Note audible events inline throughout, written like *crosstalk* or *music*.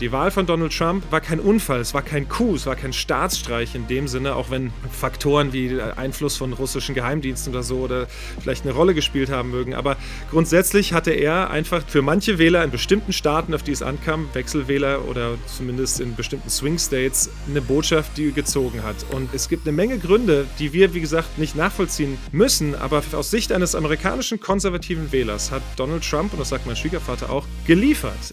Die Wahl von Donald Trump war kein Unfall, es war kein Coup, es war kein Staatsstreich in dem Sinne, auch wenn Faktoren wie Einfluss von russischen Geheimdiensten oder so oder vielleicht eine Rolle gespielt haben mögen. Aber grundsätzlich hatte er einfach für manche Wähler in bestimmten Staaten, auf die es ankam, Wechselwähler oder zumindest in bestimmten Swing States, eine Botschaft, die gezogen hat. Und es gibt eine Menge Gründe, die wir, wie gesagt, nicht nachvollziehen müssen, aber aus Sicht eines amerikanischen konservativen Wählers hat Donald Trump, und das sagt mein Schwiegervater auch, geliefert.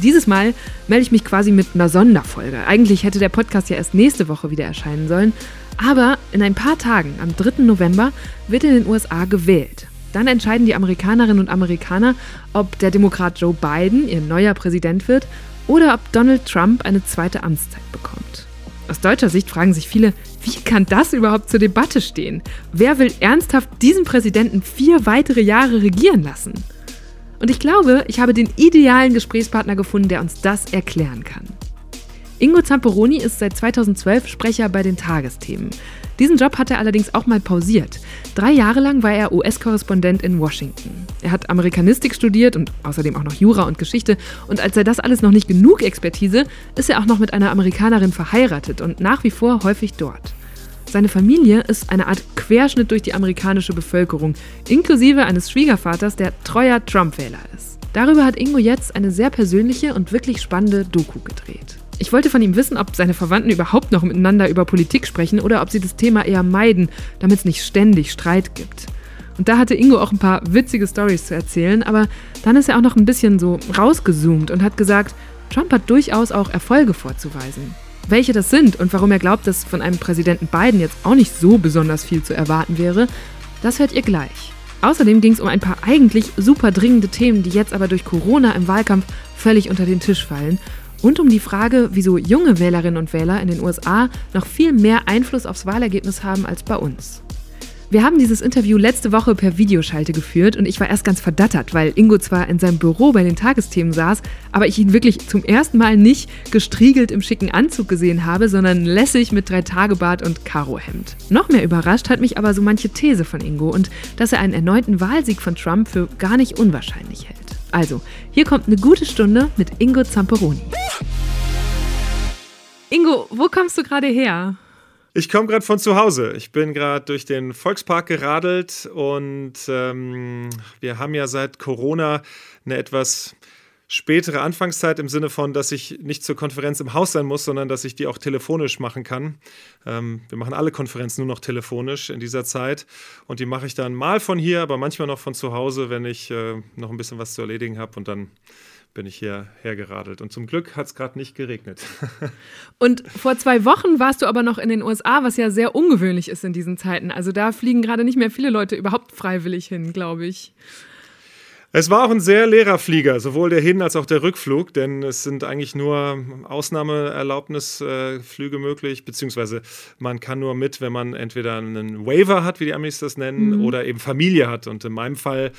Dieses Mal melde ich mich quasi mit einer Sonderfolge. Eigentlich hätte der Podcast ja erst nächste Woche wieder erscheinen sollen. Aber in ein paar Tagen, am 3. November, wird in den USA gewählt. Dann entscheiden die Amerikanerinnen und Amerikaner, ob der Demokrat Joe Biden ihr neuer Präsident wird oder ob Donald Trump eine zweite Amtszeit bekommt. Aus deutscher Sicht fragen sich viele, wie kann das überhaupt zur Debatte stehen? Wer will ernsthaft diesen Präsidenten vier weitere Jahre regieren lassen? Und ich glaube, ich habe den idealen Gesprächspartner gefunden, der uns das erklären kann. Ingo Zamperoni ist seit 2012 Sprecher bei den Tagesthemen. Diesen Job hat er allerdings auch mal pausiert. Drei Jahre lang war er US-Korrespondent in Washington. Er hat Amerikanistik studiert und außerdem auch noch Jura und Geschichte. Und als sei das alles noch nicht genug Expertise, ist er auch noch mit einer Amerikanerin verheiratet und nach wie vor häufig dort. Seine Familie ist eine Art Querschnitt durch die amerikanische Bevölkerung, inklusive eines Schwiegervaters, der treuer Trump-Wähler ist. Darüber hat Ingo jetzt eine sehr persönliche und wirklich spannende Doku gedreht. Ich wollte von ihm wissen, ob seine Verwandten überhaupt noch miteinander über Politik sprechen oder ob sie das Thema eher meiden, damit es nicht ständig Streit gibt. Und da hatte Ingo auch ein paar witzige Stories zu erzählen, aber dann ist er auch noch ein bisschen so rausgezoomt und hat gesagt, Trump hat durchaus auch Erfolge vorzuweisen. Welche das sind und warum er glaubt, dass von einem Präsidenten Biden jetzt auch nicht so besonders viel zu erwarten wäre, das hört ihr gleich. Außerdem ging es um ein paar eigentlich super dringende Themen, die jetzt aber durch Corona im Wahlkampf völlig unter den Tisch fallen. Und um die Frage, wieso junge Wählerinnen und Wähler in den USA noch viel mehr Einfluss aufs Wahlergebnis haben als bei uns. Wir haben dieses Interview letzte Woche per Videoschalte geführt und ich war erst ganz verdattert, weil Ingo zwar in seinem Büro bei den Tagesthemen saß, aber ich ihn wirklich zum ersten Mal nicht gestriegelt im schicken Anzug gesehen habe, sondern lässig mit drei Tagebart und Karohemd. Noch mehr überrascht hat mich aber so manche These von Ingo und dass er einen erneuten Wahlsieg von Trump für gar nicht unwahrscheinlich hält. Also, hier kommt eine gute Stunde mit Ingo Zamperoni. Ingo, wo kommst du gerade her? Ich komme gerade von zu Hause. Ich bin gerade durch den Volkspark geradelt und ähm, wir haben ja seit Corona eine etwas spätere Anfangszeit im Sinne von, dass ich nicht zur Konferenz im Haus sein muss, sondern dass ich die auch telefonisch machen kann. Ähm, wir machen alle Konferenzen nur noch telefonisch in dieser Zeit und die mache ich dann mal von hier, aber manchmal noch von zu Hause, wenn ich äh, noch ein bisschen was zu erledigen habe und dann bin ich hierher geradelt. Und zum Glück hat es gerade nicht geregnet. *laughs* und vor zwei Wochen warst du aber noch in den USA, was ja sehr ungewöhnlich ist in diesen Zeiten. Also da fliegen gerade nicht mehr viele Leute überhaupt freiwillig hin, glaube ich. Es war auch ein sehr leerer Flieger, sowohl der Hin- als auch der Rückflug, denn es sind eigentlich nur Ausnahmeerlaubnisflüge äh, möglich, beziehungsweise man kann nur mit, wenn man entweder einen Waiver hat, wie die Amis das nennen, mhm. oder eben Familie hat. Und in meinem Fall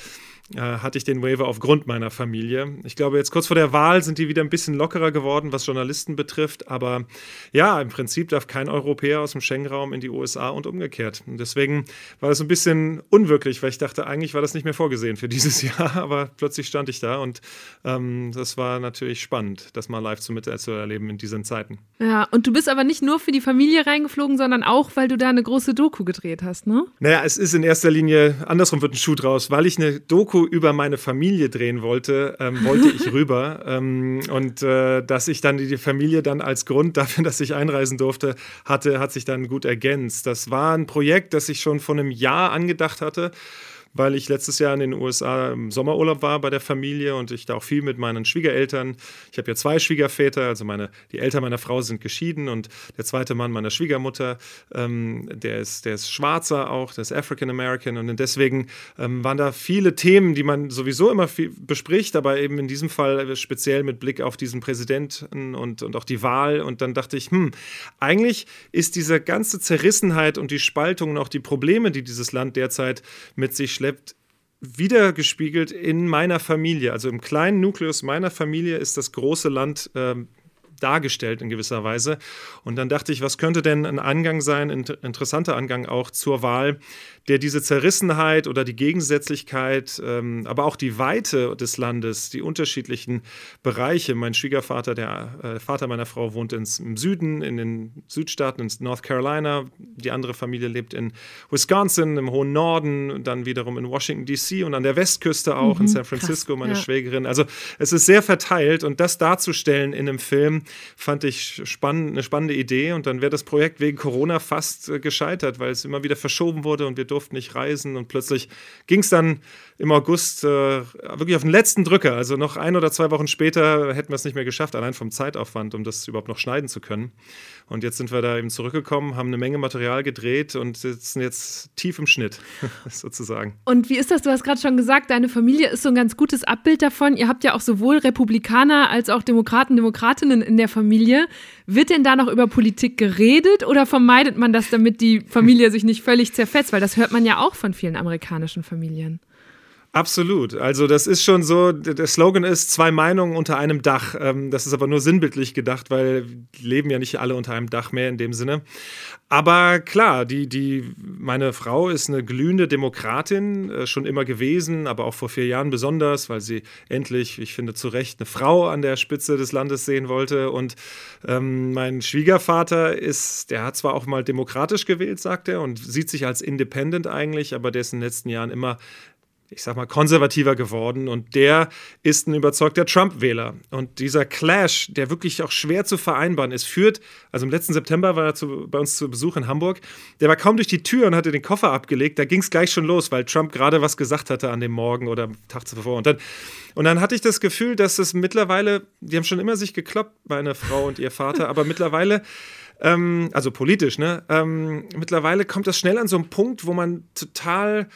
hatte ich den Waiver aufgrund meiner Familie. Ich glaube, jetzt kurz vor der Wahl sind die wieder ein bisschen lockerer geworden, was Journalisten betrifft. Aber ja, im Prinzip darf kein Europäer aus dem Schengen-Raum in die USA und umgekehrt. Und deswegen war das ein bisschen unwirklich, weil ich dachte, eigentlich war das nicht mehr vorgesehen für *laughs* dieses Jahr. Aber plötzlich stand ich da und ähm, das war natürlich spannend, das mal live zu miterleben in diesen Zeiten. Ja, und du bist aber nicht nur für die Familie reingeflogen, sondern auch, weil du da eine große Doku gedreht hast, ne? Naja, es ist in erster Linie, andersrum wird ein Schuh draus, weil ich eine Doku über meine Familie drehen wollte, ähm, wollte ich *laughs* rüber. Ähm, und äh, dass ich dann die Familie dann als Grund dafür, *laughs* dass ich einreisen durfte, hatte, hat sich dann gut ergänzt. Das war ein Projekt, das ich schon vor einem Jahr angedacht hatte weil ich letztes Jahr in den USA im Sommerurlaub war bei der Familie und ich da auch viel mit meinen Schwiegereltern. Ich habe ja zwei Schwiegerväter, also meine, die Eltern meiner Frau sind geschieden und der zweite Mann meiner Schwiegermutter, ähm, der, ist, der ist Schwarzer auch, der ist African American und deswegen ähm, waren da viele Themen, die man sowieso immer bespricht, aber eben in diesem Fall speziell mit Blick auf diesen Präsidenten und, und auch die Wahl. Und dann dachte ich, hm, eigentlich ist diese ganze Zerrissenheit und die Spaltung und auch die Probleme, die dieses Land derzeit mit sich schleppt, wiedergespiegelt in meiner Familie. Also im kleinen Nukleus meiner Familie ist das große Land äh, dargestellt in gewisser Weise. Und dann dachte ich, was könnte denn ein Angang sein, ein interessanter Angang auch zur Wahl, der diese Zerrissenheit oder die Gegensätzlichkeit, ähm, aber auch die Weite des Landes, die unterschiedlichen Bereiche. Mein Schwiegervater, der äh, Vater meiner Frau, wohnt ins, im Süden, in den Südstaaten, in North Carolina. Die andere Familie lebt in Wisconsin, im hohen Norden, dann wiederum in Washington, D.C. und an der Westküste auch, mhm, in San Francisco, krass, meine ja. Schwägerin. Also es ist sehr verteilt und das darzustellen in einem Film fand ich spannend, eine spannende Idee. Und dann wäre das Projekt wegen Corona fast äh, gescheitert, weil es immer wieder verschoben wurde und wir durften nicht reisen. Und plötzlich ging es dann im August äh, wirklich auf den letzten Drücker. Also noch ein oder zwei Wochen später hätten wir es nicht mehr geschafft, allein vom Zeitaufwand, um das überhaupt noch schneiden zu können. Und jetzt sind wir da eben zurückgekommen, haben eine Menge Material gedreht und sitzen jetzt tief im Schnitt, *laughs* sozusagen. Und wie ist das? Du hast gerade schon gesagt, deine Familie ist so ein ganz gutes Abbild davon. Ihr habt ja auch sowohl Republikaner als auch Demokraten, Demokratinnen in der Familie. Wird denn da noch über Politik geredet oder vermeidet man das, damit die Familie sich nicht völlig zerfetzt? Weil das hört man ja auch von vielen amerikanischen Familien. Absolut. Also das ist schon so, der Slogan ist zwei Meinungen unter einem Dach. Ähm, das ist aber nur sinnbildlich gedacht, weil leben ja nicht alle unter einem Dach mehr in dem Sinne. Aber klar, die, die, meine Frau ist eine glühende Demokratin, äh, schon immer gewesen, aber auch vor vier Jahren besonders, weil sie endlich, ich finde zu Recht, eine Frau an der Spitze des Landes sehen wollte. Und ähm, mein Schwiegervater ist, der hat zwar auch mal demokratisch gewählt, sagt er, und sieht sich als Independent eigentlich, aber der ist in den letzten Jahren immer ich sag mal, konservativer geworden und der ist ein überzeugter Trump-Wähler. Und dieser Clash, der wirklich auch schwer zu vereinbaren ist, führt, also im letzten September war er zu, bei uns zu Besuch in Hamburg, der war kaum durch die Tür und hatte den Koffer abgelegt, da ging es gleich schon los, weil Trump gerade was gesagt hatte an dem Morgen oder am Tag zuvor. Und dann, und dann hatte ich das Gefühl, dass es mittlerweile, die haben schon immer sich gekloppt, meine Frau und ihr Vater, aber mittlerweile ähm, also politisch, ne? Ähm, mittlerweile kommt das schnell an so einen Punkt, wo man total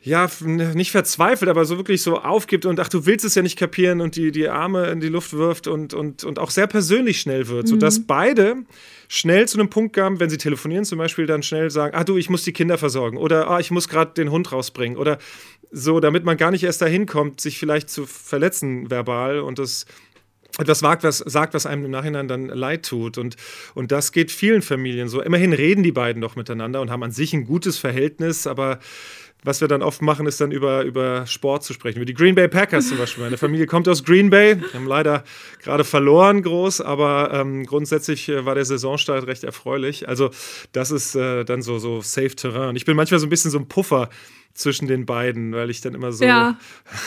ja, nicht verzweifelt, aber so wirklich so aufgibt und ach, du willst es ja nicht kapieren und die, die Arme in die Luft wirft und, und, und auch sehr persönlich schnell wird, mhm. sodass beide schnell zu einem Punkt kamen, wenn sie telefonieren zum Beispiel, dann schnell sagen, ah du, ich muss die Kinder versorgen oder ah, ich muss gerade den Hund rausbringen oder so, damit man gar nicht erst dahin kommt, sich vielleicht zu verletzen verbal und das etwas wagt, was sagt, was einem im Nachhinein dann leid tut. Und, und das geht vielen Familien so. Immerhin reden die beiden doch miteinander und haben an sich ein gutes Verhältnis, aber was wir dann oft machen, ist dann über, über Sport zu sprechen. Über die Green Bay Packers zum Beispiel. Meine Familie kommt aus Green Bay, haben leider gerade verloren groß, aber ähm, grundsätzlich äh, war der Saisonstart recht erfreulich. Also das ist äh, dann so, so Safe Terrain. Ich bin manchmal so ein bisschen so ein Puffer zwischen den beiden, weil ich dann immer so ja.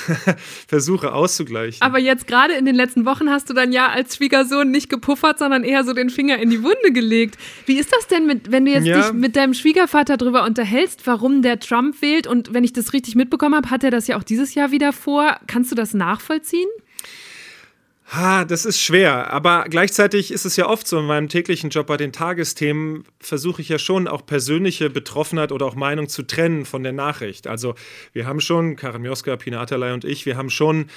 *laughs* versuche auszugleichen. Aber jetzt gerade in den letzten Wochen hast du dann ja als Schwiegersohn nicht gepuffert, sondern eher so den Finger in die Wunde gelegt. Wie ist das denn, mit, wenn du jetzt ja. dich mit deinem Schwiegervater darüber unterhältst, warum der Trump wählt? Und wenn ich das richtig mitbekommen habe, hat er das ja auch dieses Jahr wieder vor. Kannst du das nachvollziehen? Ha, das ist schwer, aber gleichzeitig ist es ja oft so in meinem täglichen Job bei den Tagesthemen, versuche ich ja schon auch persönliche Betroffenheit oder auch Meinung zu trennen von der Nachricht. Also wir haben schon, Karin Mioska, Pina Atalay und ich, wir haben schon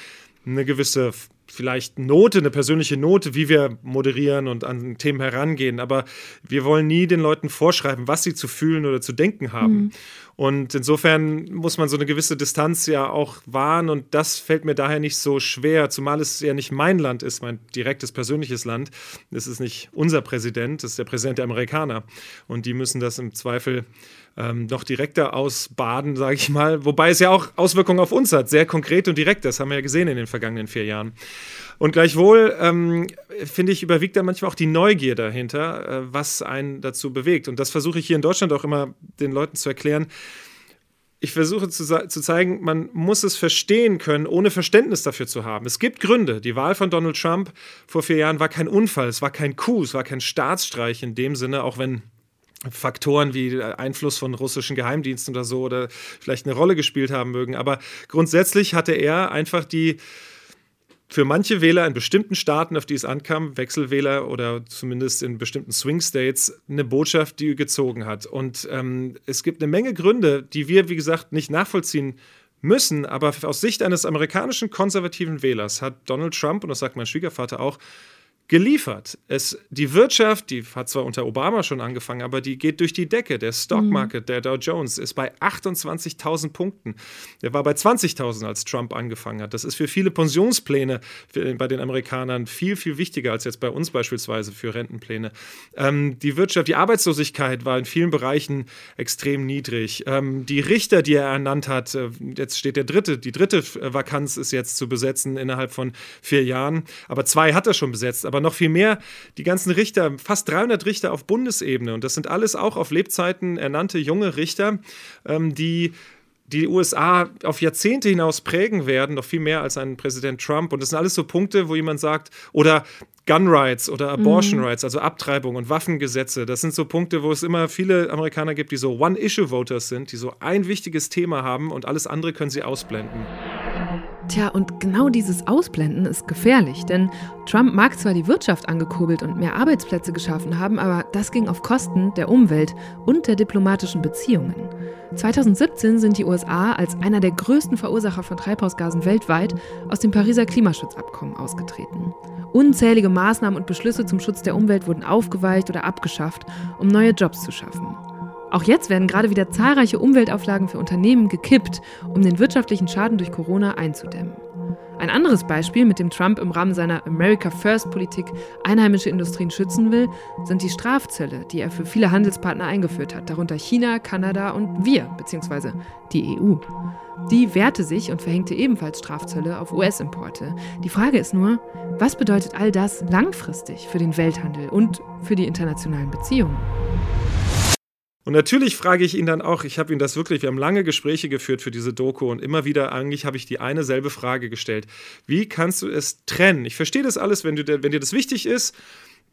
eine gewisse vielleicht Note, eine persönliche Note, wie wir moderieren und an Themen herangehen. Aber wir wollen nie den Leuten vorschreiben, was sie zu fühlen oder zu denken haben. Mhm. Und insofern muss man so eine gewisse Distanz ja auch wahren und das fällt mir daher nicht so schwer, zumal es ja nicht mein Land ist, mein direktes persönliches Land. Es ist nicht unser Präsident, es ist der Präsident der Amerikaner und die müssen das im Zweifel ähm, noch direkter ausbaden, sage ich mal. Wobei es ja auch Auswirkungen auf uns hat, sehr konkret und direkt. Das haben wir ja gesehen in den vergangenen vier Jahren. Und gleichwohl, ähm, finde ich, überwiegt da manchmal auch die Neugier dahinter, äh, was einen dazu bewegt. Und das versuche ich hier in Deutschland auch immer den Leuten zu erklären. Ich versuche zu, zu, zeigen, man muss es verstehen können, ohne Verständnis dafür zu haben. Es gibt Gründe. Die Wahl von Donald Trump vor vier Jahren war kein Unfall, es war kein Coup, es war kein Staatsstreich in dem Sinne, auch wenn Faktoren wie Einfluss von russischen Geheimdiensten oder so oder vielleicht eine Rolle gespielt haben mögen. Aber grundsätzlich hatte er einfach die für manche Wähler in bestimmten Staaten, auf die es ankam, Wechselwähler oder zumindest in bestimmten Swing States, eine Botschaft, die gezogen hat. Und ähm, es gibt eine Menge Gründe, die wir, wie gesagt, nicht nachvollziehen müssen. Aber aus Sicht eines amerikanischen konservativen Wählers hat Donald Trump, und das sagt mein Schwiegervater auch, geliefert. Es, die Wirtschaft, die hat zwar unter Obama schon angefangen, aber die geht durch die Decke. Der Stock Market, mhm. der Dow Jones, ist bei 28.000 Punkten. Der war bei 20.000, als Trump angefangen hat. Das ist für viele Pensionspläne für, bei den Amerikanern viel, viel wichtiger als jetzt bei uns beispielsweise für Rentenpläne. Ähm, die Wirtschaft, die Arbeitslosigkeit war in vielen Bereichen extrem niedrig. Ähm, die Richter, die er ernannt hat, äh, jetzt steht der dritte, die dritte Vakanz ist jetzt zu besetzen innerhalb von vier Jahren, aber zwei hat er schon besetzt aber noch viel mehr die ganzen Richter, fast 300 Richter auf Bundesebene. Und das sind alles auch auf Lebzeiten ernannte junge Richter, ähm, die die USA auf Jahrzehnte hinaus prägen werden, noch viel mehr als ein Präsident Trump. Und das sind alles so Punkte, wo jemand sagt, oder Gun Rights oder Abortion mhm. Rights, also Abtreibung und Waffengesetze. Das sind so Punkte, wo es immer viele Amerikaner gibt, die so One-Issue-Voters sind, die so ein wichtiges Thema haben und alles andere können sie ausblenden. Tja, und genau dieses Ausblenden ist gefährlich, denn Trump mag zwar die Wirtschaft angekurbelt und mehr Arbeitsplätze geschaffen haben, aber das ging auf Kosten der Umwelt und der diplomatischen Beziehungen. 2017 sind die USA als einer der größten Verursacher von Treibhausgasen weltweit aus dem Pariser Klimaschutzabkommen ausgetreten. Unzählige Maßnahmen und Beschlüsse zum Schutz der Umwelt wurden aufgeweicht oder abgeschafft, um neue Jobs zu schaffen. Auch jetzt werden gerade wieder zahlreiche Umweltauflagen für Unternehmen gekippt, um den wirtschaftlichen Schaden durch Corona einzudämmen. Ein anderes Beispiel, mit dem Trump im Rahmen seiner America First-Politik einheimische Industrien schützen will, sind die Strafzölle, die er für viele Handelspartner eingeführt hat, darunter China, Kanada und wir, beziehungsweise die EU. Die wehrte sich und verhängte ebenfalls Strafzölle auf US-Importe. Die Frage ist nur, was bedeutet all das langfristig für den Welthandel und für die internationalen Beziehungen? Und natürlich frage ich ihn dann auch, ich habe ihn das wirklich, wir haben lange Gespräche geführt für diese Doku und immer wieder eigentlich habe ich die eine selbe Frage gestellt. Wie kannst du es trennen? Ich verstehe das alles, wenn, du, wenn dir das wichtig ist.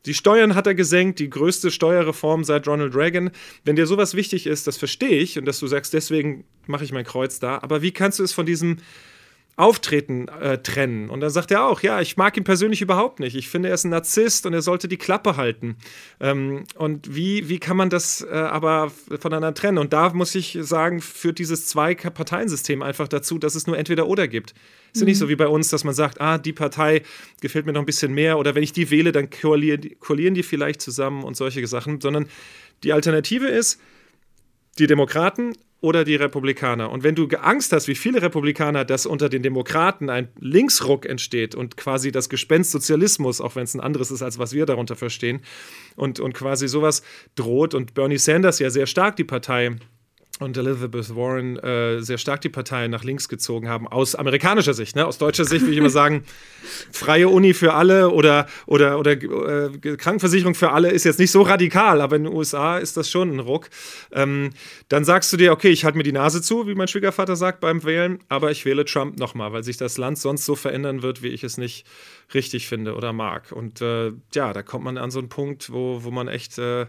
Die Steuern hat er gesenkt, die größte Steuerreform seit Ronald Reagan. Wenn dir sowas wichtig ist, das verstehe ich und dass du sagst, deswegen mache ich mein Kreuz da. Aber wie kannst du es von diesem Auftreten äh, trennen. Und dann sagt er auch, ja, ich mag ihn persönlich überhaupt nicht. Ich finde, er ist ein Narzisst und er sollte die Klappe halten. Ähm, und wie, wie kann man das äh, aber voneinander trennen? Und da muss ich sagen, führt dieses Zwei-Parteien-System einfach dazu, dass es nur entweder oder gibt. Es ist mhm. nicht so wie bei uns, dass man sagt, ah, die Partei gefällt mir noch ein bisschen mehr oder wenn ich die wähle, dann koalieren, koalieren die vielleicht zusammen und solche Sachen, sondern die Alternative ist, die Demokraten oder die Republikaner. Und wenn du Angst hast, wie viele Republikaner, dass unter den Demokraten ein Linksruck entsteht und quasi das Gespenst Sozialismus, auch wenn es ein anderes ist, als was wir darunter verstehen, und, und quasi sowas droht und Bernie Sanders ja sehr stark die Partei und Elizabeth Warren äh, sehr stark die Partei nach links gezogen haben, aus amerikanischer Sicht. Ne? Aus deutscher Sicht würde ich immer sagen, *laughs* freie Uni für alle oder, oder, oder äh, Krankenversicherung für alle ist jetzt nicht so radikal, aber in den USA ist das schon ein Ruck. Ähm, dann sagst du dir, okay, ich halte mir die Nase zu, wie mein Schwiegervater sagt beim Wählen, aber ich wähle Trump nochmal, weil sich das Land sonst so verändern wird, wie ich es nicht richtig finde oder mag. Und äh, ja, da kommt man an so einen Punkt, wo, wo man echt äh,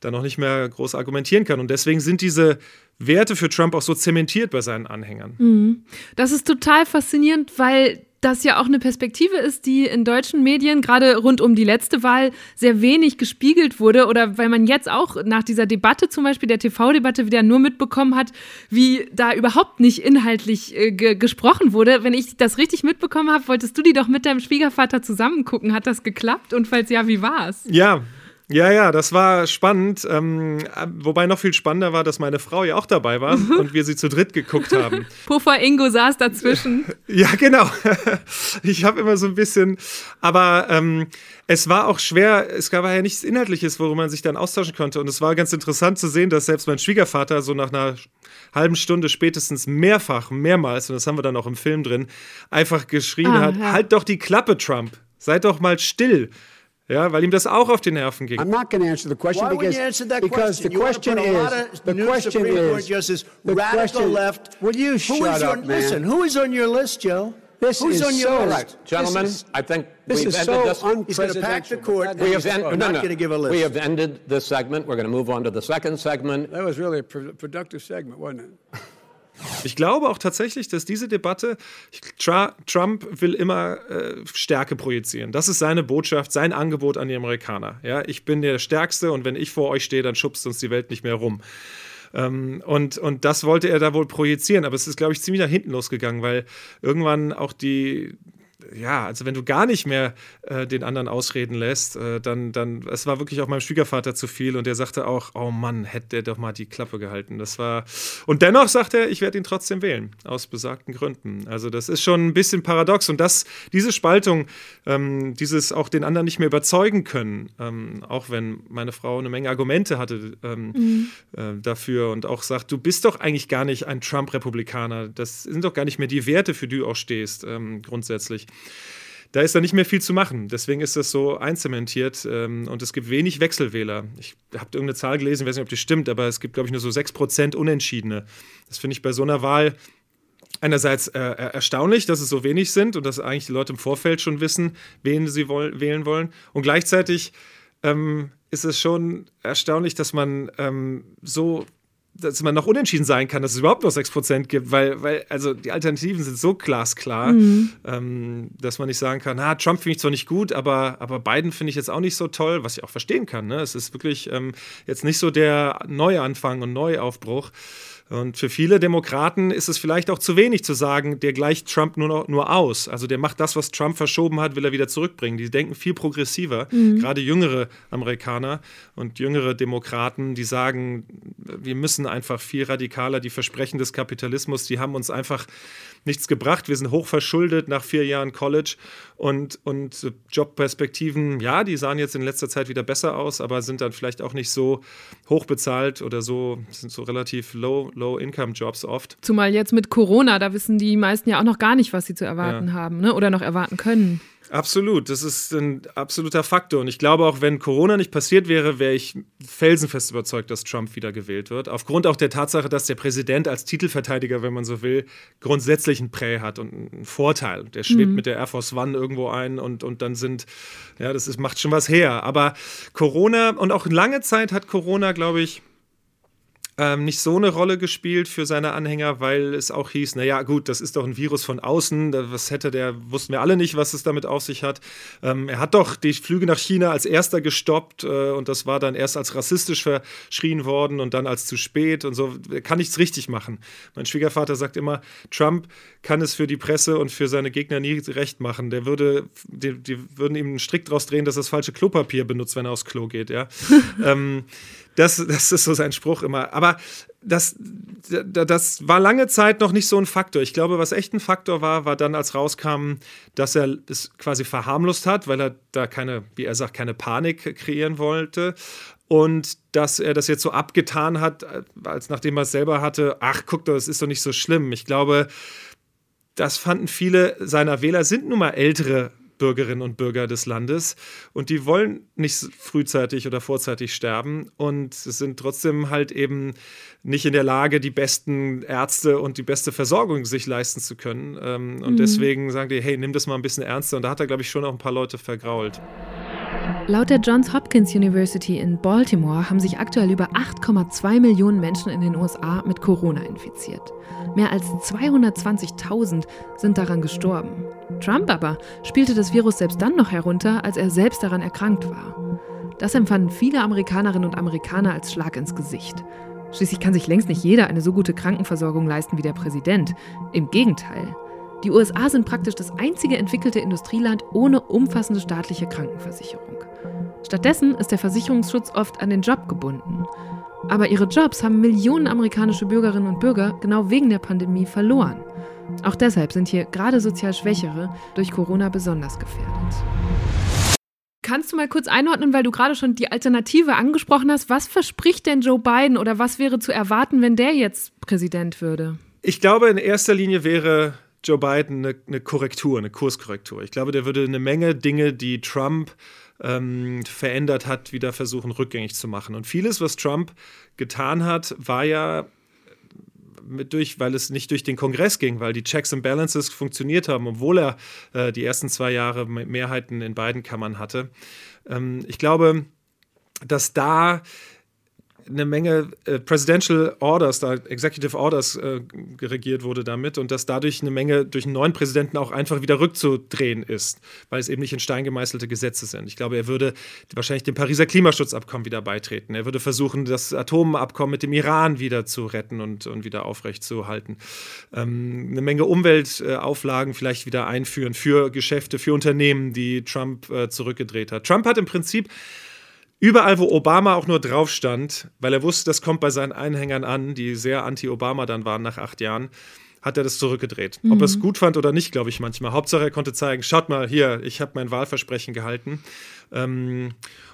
da noch nicht mehr groß argumentieren kann. Und deswegen sind diese Werte für Trump auch so zementiert bei seinen Anhängern. Mhm. Das ist total faszinierend, weil das ja auch eine Perspektive ist, die in deutschen Medien gerade rund um die letzte Wahl sehr wenig gespiegelt wurde oder weil man jetzt auch nach dieser Debatte zum Beispiel der TV-Debatte wieder nur mitbekommen hat, wie da überhaupt nicht inhaltlich äh, ge gesprochen wurde. Wenn ich das richtig mitbekommen habe, wolltest du die doch mit deinem Schwiegervater zusammen gucken. Hat das geklappt und falls ja, wie war es? Ja, ja, ja, das war spannend. Ähm, wobei noch viel spannender war, dass meine Frau ja auch dabei war *laughs* und wir sie zu dritt geguckt haben. *laughs* Puffer Ingo saß dazwischen. *laughs* Ja, genau. Ich habe immer so ein bisschen, aber ähm, es war auch schwer, es gab ja nichts Inhaltliches, worüber man sich dann austauschen konnte. Und es war ganz interessant zu sehen, dass selbst mein Schwiegervater so nach einer halben Stunde spätestens mehrfach, mehrmals, und das haben wir dann auch im Film drin, einfach geschrien ah, hat: ja. Halt doch die Klappe, Trump! Seid doch mal still! Ja, weil ihm das auch auf die Nerven ging. I'm not going to answer the question Why because, you answer that because question? the question is the question Supreme is Court justice, the radical question, left. Will you shut up, man? Listen, who is on your list, Joe? This Who's is on your so, list? Gentlemen, is, I think this we've is ended so this. He's going to pack the court. We have, en- I'm no, not no. going to give a list. we have ended this segment. We're going to move on to the second segment. That was really a pro- productive segment, wasn't it? Ich glaube auch tatsächlich, dass diese Debatte, Trump will immer äh, Stärke projizieren. Das ist seine Botschaft, sein Angebot an die Amerikaner. Ja, ich bin der Stärkste und wenn ich vor euch stehe, dann schubst uns die Welt nicht mehr rum. Ähm, und, und das wollte er da wohl projizieren, aber es ist, glaube ich, ziemlich nach hinten losgegangen, weil irgendwann auch die, ja, also wenn du gar nicht mehr äh, den anderen ausreden lässt, äh, dann, dann, es war wirklich auch meinem Schwiegervater zu viel und der sagte auch, oh Mann, hätte der doch mal die Klappe gehalten. Das war, und dennoch sagt er, ich werde ihn trotzdem wählen, aus besagten Gründen. Also das ist schon ein bisschen paradox und das, diese Spaltung, ähm, dieses auch den anderen nicht mehr überzeugen können, ähm, auch wenn meine Frau eine Menge Argumente hatte ähm, äh, dafür und auch sagt, du bist doch eigentlich gar nicht ein Trump-Republikaner, das sind doch gar nicht mehr die Werte, für die du auch stehst, ähm, grundsätzlich da ist da nicht mehr viel zu machen. Deswegen ist das so einzementiert ähm, und es gibt wenig Wechselwähler. Ich habe irgendeine Zahl gelesen, ich weiß nicht, ob die stimmt, aber es gibt, glaube ich, nur so 6% Unentschiedene. Das finde ich bei so einer Wahl einerseits äh, erstaunlich, dass es so wenig sind und dass eigentlich die Leute im Vorfeld schon wissen, wen sie woll wählen wollen. Und gleichzeitig ähm, ist es schon erstaunlich, dass man ähm, so dass man noch unentschieden sein kann, dass es überhaupt noch 6% gibt, weil, weil also die Alternativen sind so glasklar, ähm, dass man nicht sagen kann, ah, Trump finde ich zwar nicht gut, aber, aber Biden finde ich jetzt auch nicht so toll, was ich auch verstehen kann. Ne? Es ist wirklich ähm, jetzt nicht so der Neuanfang und Neuaufbruch. Und für viele Demokraten ist es vielleicht auch zu wenig zu sagen, der gleicht Trump nur, noch, nur aus. Also der macht das, was Trump verschoben hat, will er wieder zurückbringen. Die denken viel progressiver, gerade jüngere Amerikaner und jüngere Demokraten, die sagen, wir müssen einfach viel radikaler, die Versprechen des Kapitalismus, die haben uns einfach nichts gebracht. Wir sind hochverschuldet nach vier Jahren College und, und Jobperspektiven, ja, die sahen jetzt in letzter Zeit wieder besser aus, aber sind dann vielleicht auch nicht so hoch bezahlt oder so, sind so relativ low, Low-Income-Jobs oft. Zumal jetzt mit Corona, da wissen die meisten ja auch noch gar nicht, was sie zu erwarten Ja. haben ne? oder noch erwarten können. Absolut, das ist ein absoluter Faktor. Und ich glaube, auch wenn Corona nicht passiert wäre, wäre ich felsenfest überzeugt, dass Trump wieder gewählt wird. Aufgrund auch der Tatsache, dass der Präsident als Titelverteidiger, wenn man so will, grundsätzlich einen Prä hat und einen Vorteil. Der schwebt mit der Air Force One irgendwo ein und, und dann sind, ja, das ist, macht schon was her. Aber Corona und auch lange Zeit hat Corona, glaube ich, ähm, nicht so eine Rolle gespielt für seine Anhänger, weil es auch hieß, naja gut, das ist doch ein Virus von außen, was hätte der, wussten wir alle nicht, was es damit auf sich hat. Ähm, er hat doch die Flüge nach China als erster gestoppt äh, und das war dann erst als rassistisch verschrien worden und dann als zu spät und so, er kann nichts richtig machen. Mein Schwiegervater sagt immer, Trump kann es für die Presse und für seine Gegner nie recht machen. Der würde, die, die würden ihm einen Strick draus drehen, dass er das falsche Klopapier benutzt, wenn er aufs Klo geht, ja. *laughs* ähm, das, das ist so sein Spruch immer. Aber das, da- das war lange Zeit noch nicht so ein Faktor. Ich glaube, was echt ein Faktor war, war dann, als rauskam, dass er es quasi verharmlost hat, weil er da keine, wie er sagt, keine Panik kreieren wollte. Und dass er das jetzt so abgetan hat, als nachdem er es selber hatte, ach, guck doch, das ist doch nicht so schlimm. Ich glaube, das fanden viele seiner Wähler, sind nun mal ältere Bürgerinnen und Bürger des Landes und die wollen nicht frühzeitig oder vorzeitig sterben und sind trotzdem halt eben nicht in der Lage, die besten Ärzte und die beste Versorgung sich leisten zu können. Ähm, Und deswegen sagen die, hey, nimm das mal ein bisschen ernster. Und da hat er, glaube ich, schon auch ein paar Leute vergrault. Laut der Johns Hopkins University in Baltimore haben sich aktuell über 8,2 Millionen Menschen in den USA mit Corona infiziert. Mehr als 220.000 sind daran gestorben. Trump aber spielte das Virus selbst dann noch herunter, als er selbst daran erkrankt war. Das empfanden viele Amerikanerinnen und Amerikaner als Schlag ins Gesicht. Schließlich kann sich längst nicht jeder eine so gute Krankenversorgung leisten wie der Präsident. Im Gegenteil. Die USA sind praktisch das einzige entwickelte Industrieland ohne umfassende staatliche Krankenversicherung. Stattdessen ist der Versicherungsschutz oft an den Job gebunden. Aber ihre Jobs haben Millionen amerikanische Bürgerinnen und Bürger genau wegen der Pandemie verloren. Auch deshalb sind hier gerade sozial Schwächere durch Corona besonders gefährdet. Kannst du mal kurz einordnen, weil du gerade schon die Alternative angesprochen hast, was verspricht denn Joe Biden oder was wäre zu erwarten, wenn der jetzt Präsident würde? Ich glaube, in erster Linie wäre Joe Biden eine, eine Korrektur, eine Kurskorrektur. Ich glaube, der würde eine Menge Dinge, die Trump ähm, verändert hat, wieder versuchen rückgängig zu machen. Und vieles, was Trump getan hat, war ja durch, weil es nicht durch den Kongress ging, weil die Checks and Balances funktioniert haben, obwohl er äh, die ersten zwei Jahre Mehrheiten in beiden Kammern hatte. Ähm, ich glaube, dass da eine Menge äh, Presidential Orders, da Executive Orders äh, regiert wurde damit und dass dadurch eine Menge durch einen neuen Präsidenten auch einfach wieder rückzudrehen ist, weil es eben nicht in Stein gemeißelte Gesetze sind. Ich glaube, er würde wahrscheinlich dem Pariser Klimaschutzabkommen wieder beitreten. Er würde versuchen, das Atomabkommen mit dem Iran wieder zu retten und, und wieder aufrechtzuerhalten. Ähm, eine Menge Umweltauflagen vielleicht wieder einführen für Geschäfte, für Unternehmen, die Trump äh, zurückgedreht hat. Trump hat im Prinzip Überall, wo Obama auch nur drauf stand, weil er wusste, das kommt bei seinen Einhängern an, die sehr anti-Obama dann waren nach acht Jahren, hat er das zurückgedreht. Mhm. Ob er es gut fand oder nicht, glaube ich manchmal. Hauptsache, er konnte zeigen, schaut mal hier, ich habe mein Wahlversprechen gehalten. Ähm,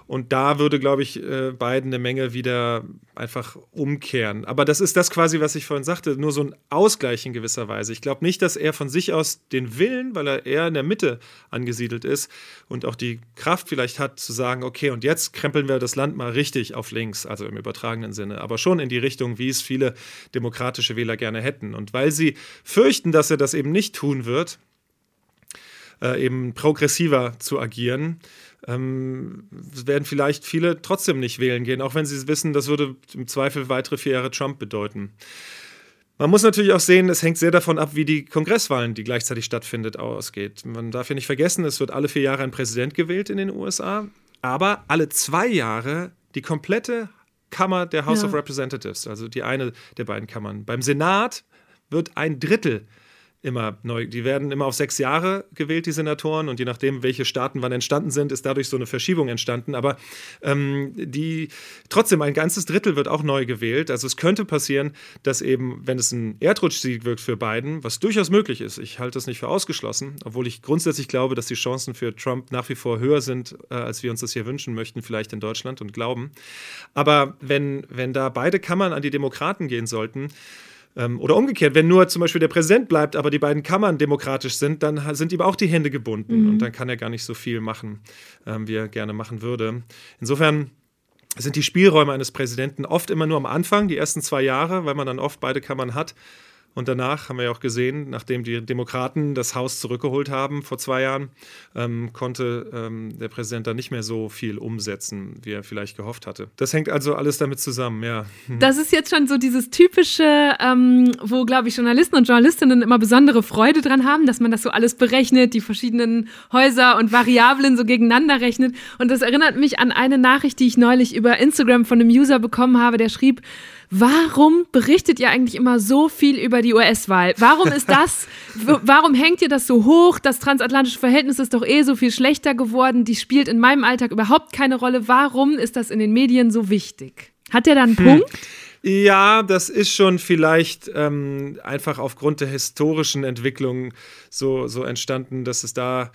und da würde, glaube ich, äh, Biden eine Menge wieder einfach umkehren. Aber das ist das quasi, was ich vorhin sagte, nur so ein Ausgleich in gewisser Weise. Ich glaube nicht, dass er von sich aus den Willen, weil er eher in der Mitte angesiedelt ist und auch die Kraft vielleicht hat, zu sagen, okay, und jetzt krempeln wir das Land mal richtig auf links, also im übertragenen Sinne, aber schon in die Richtung, wie es viele demokratische Wähler gerne hätten. Und weil sie fürchten, dass er das eben nicht tun wird, äh, eben progressiver zu agieren, ähm, werden vielleicht viele trotzdem nicht wählen gehen, auch wenn sie wissen, das würde im Zweifel weitere vier Jahre Trump bedeuten. Man muss natürlich auch sehen, es hängt sehr davon ab, wie die Kongresswahlen, die gleichzeitig stattfindet, ausgeht. Man darf ja nicht vergessen, es wird alle vier Jahre ein Präsident gewählt in den USA, aber alle zwei Jahre die komplette Kammer der House ja. of Representatives, also die eine der beiden Kammern. Beim Senat wird ein Drittel immer neu. Die werden immer auf sechs Jahre gewählt, die Senatoren, und je nachdem, welche Staaten wann entstanden sind, ist dadurch so eine Verschiebung entstanden. Aber ähm, die trotzdem ein ganzes Drittel wird auch neu gewählt. Also es könnte passieren, dass eben, wenn es ein Erdrutschsieg wirkt für Biden, was durchaus möglich ist, ich halte das nicht für ausgeschlossen, obwohl ich grundsätzlich glaube, dass die Chancen für Trump nach wie vor höher sind, äh, als wir uns das hier wünschen möchten, vielleicht in Deutschland und glauben. Aber wenn, wenn da beide Kammern an die Demokraten gehen sollten, oder umgekehrt, wenn nur zum Beispiel der Präsident bleibt, aber die beiden Kammern demokratisch sind, dann sind ihm auch die Hände gebunden mhm. und dann kann er gar nicht so viel machen, ähm, wie er gerne machen würde. Insofern sind die Spielräume eines Präsidenten oft immer nur am Anfang, die ersten zwei Jahre, weil man dann oft beide Kammern hat. Und danach haben wir ja auch gesehen, nachdem die Demokraten das Haus zurückgeholt haben vor zwei Jahren, ähm, konnte ähm, der Präsident da nicht mehr so viel umsetzen, wie er vielleicht gehofft hatte. Das hängt also alles damit zusammen, ja. Hm. Das ist jetzt schon so dieses typische, ähm, wo, glaube ich, Journalisten und Journalistinnen immer besondere Freude dran haben, dass man das so alles berechnet, die verschiedenen Häuser und Variablen so gegeneinander rechnet. Und das erinnert mich an eine Nachricht, die ich neulich über Instagram von einem User bekommen habe, der schrieb, Warum berichtet ihr eigentlich immer so viel über die US-Wahl? Warum ist das, warum hängt ihr das so hoch? Das transatlantische Verhältnis ist doch eh so viel schlechter geworden. Die spielt in meinem Alltag überhaupt keine Rolle. Warum ist das in den Medien so wichtig? Hat der da einen hm. Punkt? Ja, das ist schon vielleicht ähm, einfach aufgrund der historischen Entwicklung so, so entstanden, dass es da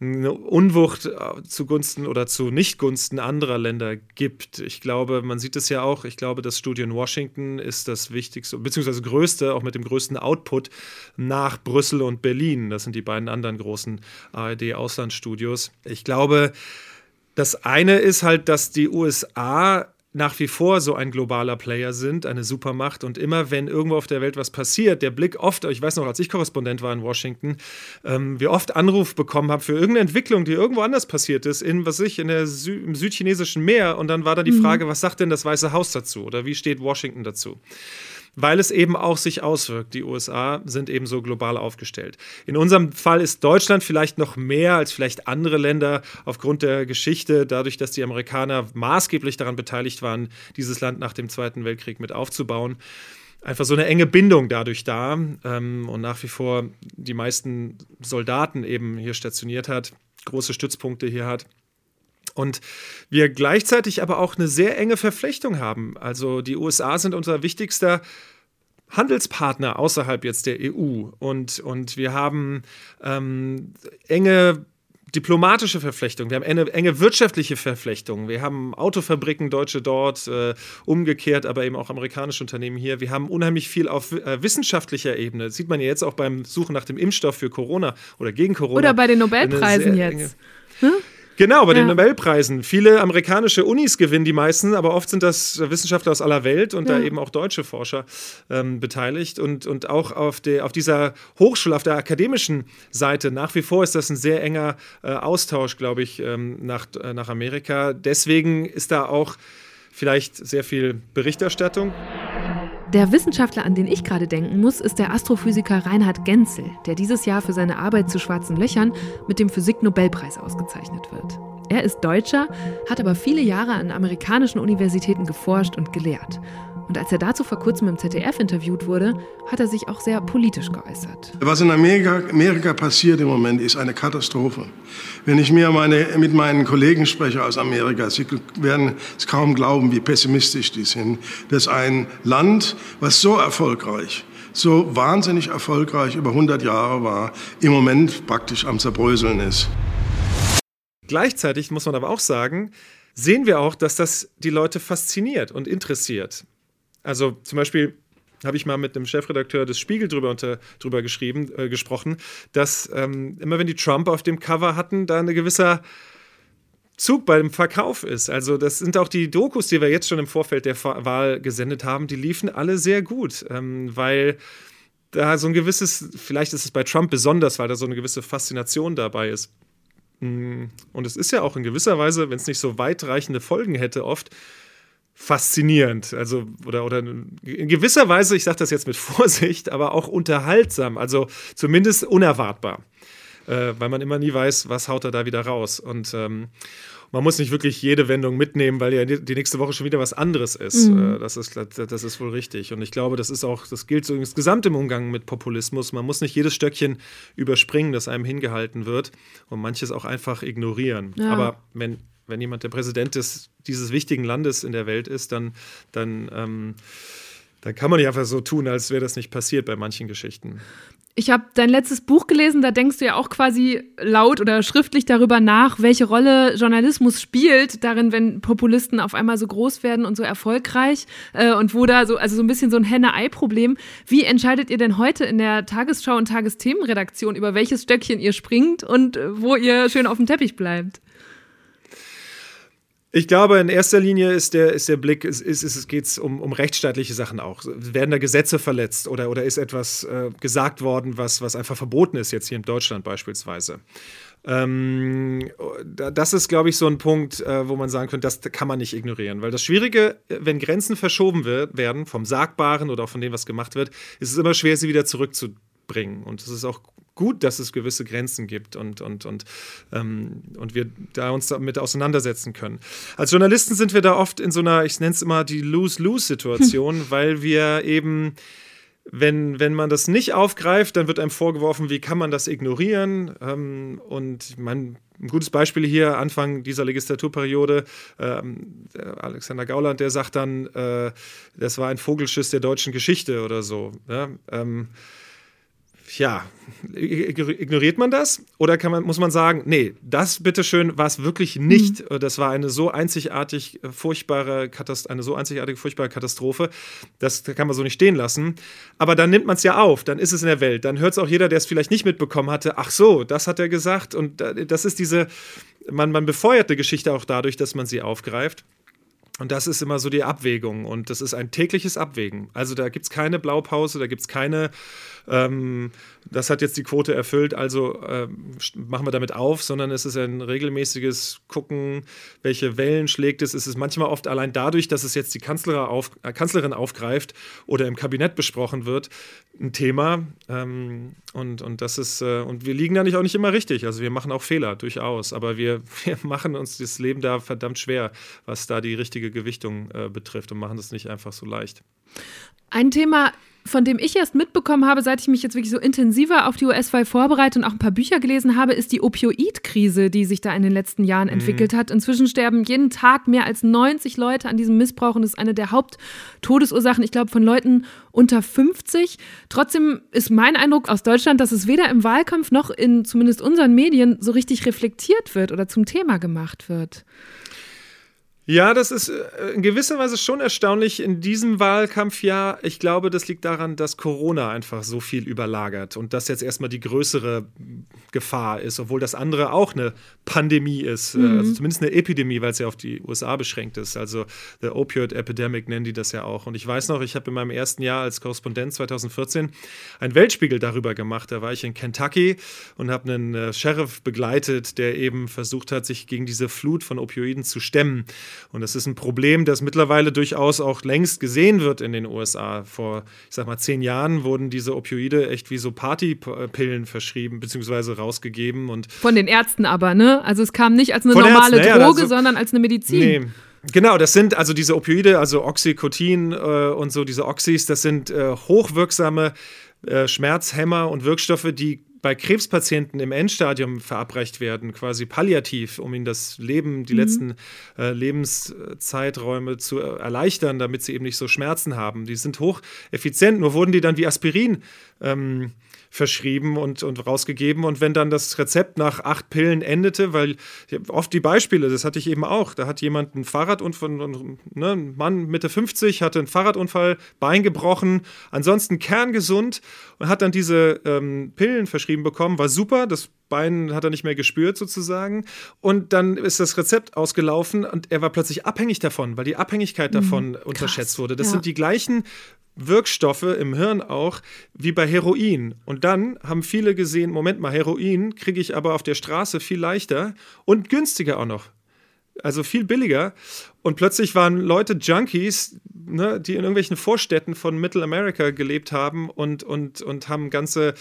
eine Unwucht äh, zugunsten oder zu Nichtgunsten anderer Länder gibt. Ich glaube, man sieht es ja auch, ich glaube, das Studio in Washington ist das wichtigste, beziehungsweise größte, auch mit dem größten Output nach Brüssel und Berlin. Das sind die beiden anderen großen ARD-Auslandsstudios. Ich glaube, das eine ist halt, dass die USA nach wie vor so ein globaler Player sind, eine Supermacht. Und immer, wenn irgendwo auf der Welt was passiert, der Blick oft, ich weiß noch, als ich Korrespondent war in Washington, ähm, wir oft Anruf bekommen haben für irgendeine Entwicklung, die irgendwo anders passiert ist, in, was ich, in der Sü im südchinesischen Meer. Und dann war da die mhm. Frage, was sagt denn das Weiße Haus dazu? Oder wie steht Washington dazu? Weil es eben auch sich auswirkt. Die USA sind eben so global aufgestellt. In unserem Fall ist Deutschland vielleicht noch mehr als vielleicht andere Länder aufgrund der Geschichte, dadurch, dass die Amerikaner maßgeblich daran beteiligt waren, dieses Land nach dem Zweiten Weltkrieg mit aufzubauen einfach so eine enge Bindung dadurch da ähm, und nach wie vor die meisten Soldaten eben hier stationiert hat, große Stützpunkte hier hat. Und wir gleichzeitig aber auch eine sehr enge Verflechtung haben. Also die USA sind unser wichtigster Handelspartner außerhalb jetzt der EU. Und, und wir haben ähm, enge diplomatische Verflechtung, wir haben enge, enge, wirtschaftliche Verflechtung, wir haben Autofabriken, deutsche dort, äh, umgekehrt, aber eben auch amerikanische Unternehmen hier. Wir haben unheimlich viel auf äh, wissenschaftlicher Ebene. Das sieht man ja jetzt auch beim Suchen nach dem Impfstoff für Corona oder gegen Corona. Oder bei den Nobelpreisen jetzt. Hm? Genau, bei ja. den Nobelpreisen. Viele amerikanische Unis gewinnen die meisten, aber oft sind das Wissenschaftler aus aller Welt und ja. da eben auch deutsche Forscher ähm, beteiligt. Und, und auch auf, der, auf dieser Hochschule, auf der akademischen Seite, nach wie vor ist das ein sehr enger äh, Austausch, glaube ich, ähm, nach, äh, nach Amerika. Deswegen ist da auch vielleicht sehr viel Berichterstattung. Der Wissenschaftler, an den ich gerade denken muss, ist der Astrophysiker Reinhard Genzel, der dieses Jahr für seine Arbeit zu schwarzen Löchern mit dem Physik-Nobelpreis ausgezeichnet wird. Er ist Deutscher, hat aber viele Jahre an amerikanischen Universitäten geforscht und gelehrt. Und als er dazu vor kurzem im ZDF interviewt wurde, hat er sich auch sehr politisch geäußert. Was in Amerika, Amerika passiert im Moment, ist eine Katastrophe. Wenn ich mir meine, mit meinen Kollegen spreche aus Amerika, sie werden es kaum glauben, wie pessimistisch die sind, dass ein Land, was so erfolgreich so wahnsinnig erfolgreich über 100 Jahre war, im Moment praktisch am Zerbröseln ist. Gleichzeitig muss man aber auch sagen, sehen wir auch, dass das die Leute fasziniert und interessiert. Also zum Beispiel habe ich mal mit einem Chefredakteur des Spiegel drüber, unter, drüber geschrieben, äh, gesprochen, dass ähm, immer wenn die Trump auf dem Cover hatten, da ein gewisser Zug beim Verkauf ist. Also das sind auch die Dokus, die wir jetzt schon im Vorfeld der Wahl gesendet haben, die liefen alle sehr gut, ähm, weil da so ein gewisses, vielleicht ist es bei Trump besonders, weil da so eine gewisse Faszination dabei ist. Mm, und es ist ja auch in gewisser Weise, wenn es nicht so weitreichende Folgen hätte, oft faszinierend. Also, oder, oder in gewisser Weise, ich sage das jetzt mit *laughs* Vorsicht, aber auch unterhaltsam, also zumindest unerwartbar. Äh, weil man immer nie weiß, was haut er da wieder raus. Und ähm, man muss nicht wirklich jede Wendung mitnehmen, weil ja die nächste Woche schon wieder was anderes ist. Mhm. Äh, das, ist das ist wohl richtig. Und ich glaube, das ist auch, das gilt so insgesamt im Umgang mit Populismus. Man muss nicht jedes Stöckchen überspringen, das einem hingehalten wird und manches auch einfach ignorieren. Ja. Aber wenn wenn jemand der Präsident des, dieses wichtigen Landes in der Welt ist, dann, dann, ähm, dann kann man nicht einfach so tun, als wäre das nicht passiert bei manchen Geschichten. Ich habe dein letztes Buch gelesen, da denkst du ja auch quasi laut oder schriftlich darüber nach, welche Rolle Journalismus spielt, darin, wenn Populisten auf einmal so groß werden und so erfolgreich äh, und wo da so, also so ein bisschen so ein Henne-Ei-Problem. Wie entscheidet ihr denn heute in der Tagesschau und Tagesthemenredaktion, über welches Stöckchen ihr springt und äh, wo ihr schön auf dem Teppich bleibt? Ich glaube, in erster Linie ist der, ist der Blick, ist, ist, es geht um, um rechtsstaatliche Sachen auch. Werden da Gesetze verletzt oder, oder ist etwas äh, gesagt worden, was, was einfach verboten ist, jetzt hier in Deutschland beispielsweise? Ähm, das ist, glaube ich, so ein Punkt, äh, wo man sagen könnte, das kann man nicht ignorieren. Weil das Schwierige, wenn Grenzen verschoben wird, werden, vom Sagbaren oder auch von dem, was gemacht wird, ist es immer schwer, sie wieder zurückzubringen. Und es ist auch gut, dass es gewisse Grenzen gibt und, und, und, ähm, und wir da uns damit auseinandersetzen können. Als Journalisten sind wir da oft in so einer, ich nenne es immer die Lose-Lose-Situation, hm. *laughs* weil wir eben wenn, wenn man das nicht aufgreift, dann wird einem vorgeworfen, wie kann man das ignorieren? Ähm, und mein, ein gutes Beispiel hier, Anfang dieser Legislaturperiode, ähm, Alexander Gauland, der sagt dann, äh, das war ein Vogelschiss der deutschen Geschichte oder so. Ja? Ähm, ja, ignoriert man das? Oder kann man, muss man sagen, nee, das bitteschön war es wirklich nicht. Mhm. Das war eine so einzigartig furchtbare Katastrophe, eine so einzigartige furchtbare Katastrophe. Das kann man so nicht stehen lassen. Aber dann nimmt man es ja auf, dann ist es in der Welt. Dann hört es auch jeder, der es vielleicht nicht mitbekommen hatte. Ach so, das hat er gesagt. Und das ist diese, man, man befeuert eine Geschichte auch dadurch, dass man sie aufgreift. Und das ist immer so die Abwägung. Und das ist ein tägliches Abwägen. Also da gibt es keine Blaupause, da gibt es keine ähm, das hat jetzt die Quote erfüllt, also äh, machen wir damit auf, sondern es ist ein regelmäßiges Gucken, welche Wellen schlägt es. Es ist manchmal oft allein dadurch, dass es jetzt die Kanzlerin, auf, äh, Kanzlerin aufgreift oder im Kabinett besprochen wird, ein Thema. Ähm, und, und das ist, äh, und wir liegen da nicht auch nicht immer richtig. Also wir machen auch Fehler, durchaus. Aber wir, *laughs* wir machen uns das Leben da verdammt schwer, was da die richtige Gewichtung äh, betrifft und machen das nicht einfach so leicht. Ein Thema, von dem ich erst mitbekommen habe, seit ich mich jetzt wirklich so intensiver auf die US-Wahl vorbereite und auch ein paar Bücher gelesen habe, ist die Opioid-Krise, die sich da in den letzten Jahren entwickelt mhm. hat. Inzwischen sterben jeden Tag mehr als 90 Leute an diesem Missbrauch und das ist eine der Haupttodesursachen, ich glaube, von Leuten unter 50. Trotzdem ist mein Eindruck aus Deutschland, dass es weder im Wahlkampf noch in zumindest unseren Medien so richtig reflektiert wird oder zum Thema gemacht wird. Ja, das ist äh, in gewisser Weise schon erstaunlich in diesem Wahlkampfjahr. Ich glaube, das liegt daran, dass Corona einfach so viel überlagert und das jetzt erstmal die größere Gefahr ist, obwohl das andere auch eine Pandemie ist, äh, Mhm. also zumindest eine Epidemie, weil es ja auf die USA beschränkt ist. Also the Opioid Epidemic nennen die das ja auch. Und ich weiß noch, ich habe in meinem ersten Jahr als Korrespondent 2014 einen Weltspiegel darüber gemacht. Da war ich in Kentucky und habe einen äh, Sheriff begleitet, der eben versucht hat, sich gegen diese Flut von Opioiden zu stemmen. Und das ist ein Problem, das mittlerweile durchaus auch längst gesehen wird in den USA. Vor, ich sag mal, zehn Jahren wurden diese Opioide echt wie so Partypillen verschrieben, beziehungsweise rausgegeben. Und Von den Ärzten aber, ne? Also es kam nicht als eine normale Ärzten, ja, Droge, also- sondern als eine Medizin. Nee. Genau, das sind also diese Opioide, also Oxycotin äh, und so, diese Oxys, das sind äh, hochwirksame äh, Schmerzhämmer und Wirkstoffe, die bei Krebspatienten im Endstadium verabreicht werden, quasi palliativ, um ihnen das Leben, die letzten äh, Lebenszeiträume zu erleichtern, damit sie eben nicht so Schmerzen haben. Die sind hocheffizient, nur wurden die dann wie Aspirin ähm, verschrieben und, und rausgegeben. Und wenn dann das Rezept nach acht Pillen endete, weil oft die Beispiele, das hatte ich eben auch, da hat jemand einen Fahrradunfall, ne, ein Mann Mitte 50 hatte einen Fahrradunfall, Bein gebrochen, ansonsten kerngesund und hat dann diese ähm, Pillen verschrieben bekommen, war super, das Bein hat er nicht mehr gespürt sozusagen. Und dann ist das Rezept ausgelaufen und er war plötzlich abhängig davon, weil die Abhängigkeit davon unterschätzt wurde. Das ja. sind die gleichen Wirkstoffe im Hirn auch wie bei Heroin. Und dann haben viele gesehen, Moment mal, Heroin kriege ich aber auf der Straße viel leichter und günstiger auch noch. Also viel billiger. Und plötzlich waren Leute Junkies, ne, die in irgendwelchen Vorstädten von Mittelamerika gelebt haben und, und, und haben ganze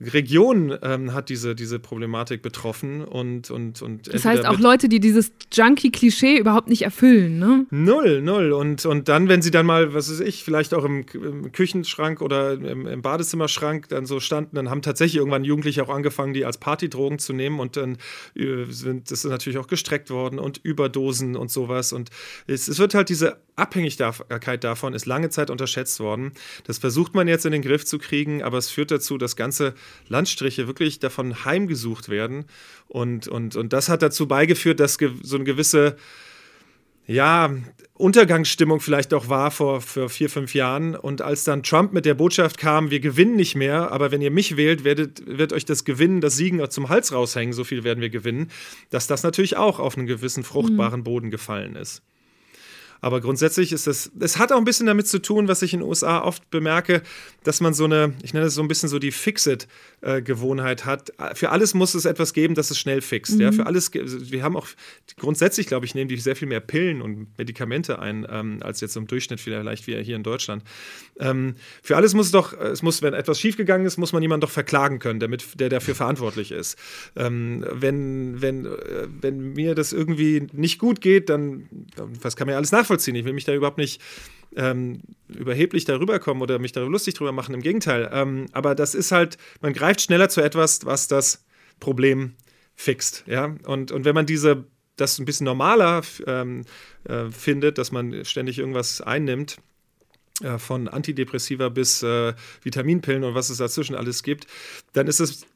Regionen ähm, hat diese, diese Problematik betroffen und, und, und Das heißt auch Leute, die dieses Junkie-Klischee überhaupt nicht erfüllen, ne? Null, null. Und, und dann, wenn sie dann mal, was weiß ich, vielleicht auch im, im Küchenschrank oder im, im Badezimmerschrank dann so standen, dann haben tatsächlich irgendwann Jugendliche auch angefangen, die als Partydrogen zu nehmen und dann äh, sind das ist natürlich auch gestreckt worden und Überdosen und sowas. Und es, es wird halt diese Abhängigkeit davon ist lange Zeit unterschätzt worden. Das versucht man jetzt in den Griff zu kriegen, aber es führt dazu, dass ganze Landstriche wirklich davon heimgesucht werden. Und, und, und das hat dazu beigeführt, dass so eine gewisse ja, Untergangsstimmung vielleicht auch war vor, vor vier, fünf Jahren. Und als dann Trump mit der Botschaft kam, wir gewinnen nicht mehr, aber wenn ihr mich wählt, werdet, wird euch das Gewinnen, das Siegen zum Hals raushängen, so viel werden wir gewinnen, dass das natürlich auch auf einen gewissen fruchtbaren Boden gefallen ist. Aber grundsätzlich ist das, es hat auch ein bisschen damit zu tun, was ich in den USA oft bemerke, dass man so eine, ich nenne es so ein bisschen so die Fix-It-Gewohnheit hat. Für alles muss es etwas geben, das es schnell fixt. Ja, für alles, wir haben auch grundsätzlich, glaube ich, nehmen die sehr viel mehr Pillen und Medikamente ein, ähm, als jetzt im Durchschnitt vielleicht wie hier in Deutschland. Ähm, für alles muss es doch, es muss, wenn etwas schiefgegangen ist, muss man jemanden doch verklagen können, damit, der dafür verantwortlich ist. Ähm, wenn, wenn, äh, wenn mir das irgendwie nicht gut geht, dann, was kann man ja alles nachvollziehen. Ich will mich da überhaupt nicht ähm, überheblich darüber kommen oder mich darüber lustig drüber machen. Im Gegenteil. Ähm, aber das ist halt, man greift schneller zu etwas, was das Problem fixt. Ja? Und, und wenn man diese, das ein bisschen normaler ähm, äh, findet, dass man ständig irgendwas einnimmt, äh, von Antidepressiva bis äh, Vitaminpillen und was es dazwischen alles gibt, dann ist es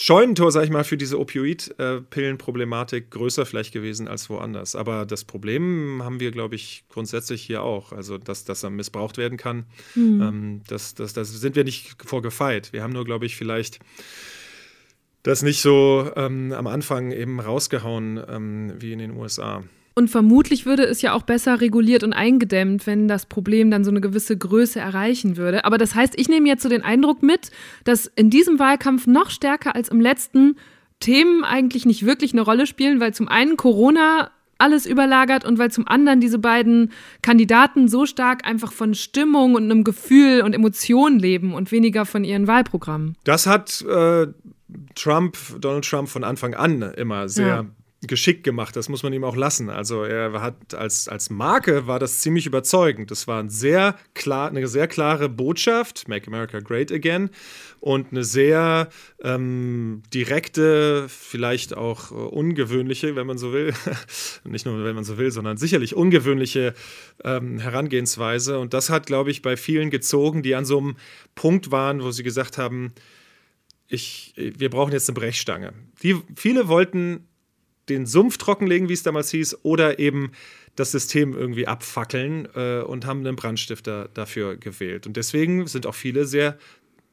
Scheunentor, sag ich mal, für diese Opioid-Pillenproblematik größer vielleicht gewesen als woanders. Aber das Problem haben wir, glaube ich, grundsätzlich hier auch. Also, dass das missbraucht werden kann, ähm, das, das, das sind wir nicht vorgefeit. Wir haben nur, glaube ich, vielleicht das nicht so ähm, am Anfang eben rausgehauen ähm, wie in den USA. Und vermutlich würde es ja auch besser reguliert und eingedämmt, wenn das Problem dann so eine gewisse Größe erreichen würde. Aber das heißt, ich nehme jetzt so den Eindruck mit, dass in diesem Wahlkampf noch stärker als im letzten Themen eigentlich nicht wirklich eine Rolle spielen, weil zum einen Corona alles überlagert und weil zum anderen diese beiden Kandidaten so stark einfach von Stimmung und einem Gefühl und Emotionen leben und weniger von ihren Wahlprogrammen. Das hat äh, Trump, Donald Trump von Anfang an immer sehr Ja. Geschickt gemacht. Das muss man ihm auch lassen. Also er hat als, als Marke war das ziemlich überzeugend. Das war ein sehr klar, eine sehr klare Botschaft, Make America Great Again, und eine sehr ähm, direkte, vielleicht auch äh, ungewöhnliche, wenn man so will, *laughs* nicht nur wenn man so will, sondern sicherlich ungewöhnliche ähm, Herangehensweise. Und das hat, glaube ich, bei vielen gezogen, die an so einem Punkt waren, wo sie gesagt haben, ich, wir brauchen jetzt eine Brechstange. Die, viele wollten den Sumpf trockenlegen, wie es damals hieß, oder eben das System irgendwie abfackeln äh, und haben einen Brandstifter dafür gewählt. Und deswegen sind auch viele sehr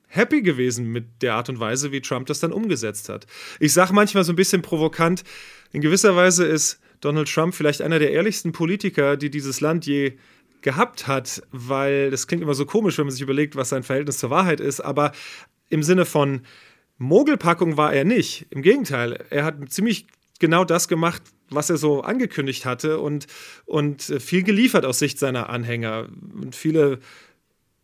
happy gewesen mit der Art und Weise, wie Trump das dann umgesetzt hat. Ich sage manchmal so ein bisschen provokant, in gewisser Weise ist Donald Trump vielleicht einer der ehrlichsten Politiker, die dieses Land je gehabt hat, weil das klingt immer so komisch, wenn man sich überlegt, was sein Verhältnis zur Wahrheit ist, aber im Sinne von Mogelpackung war er nicht. Im Gegenteil, er hat ziemlich genau das gemacht, was er so angekündigt hatte und, und viel geliefert aus Sicht seiner Anhänger. Und viele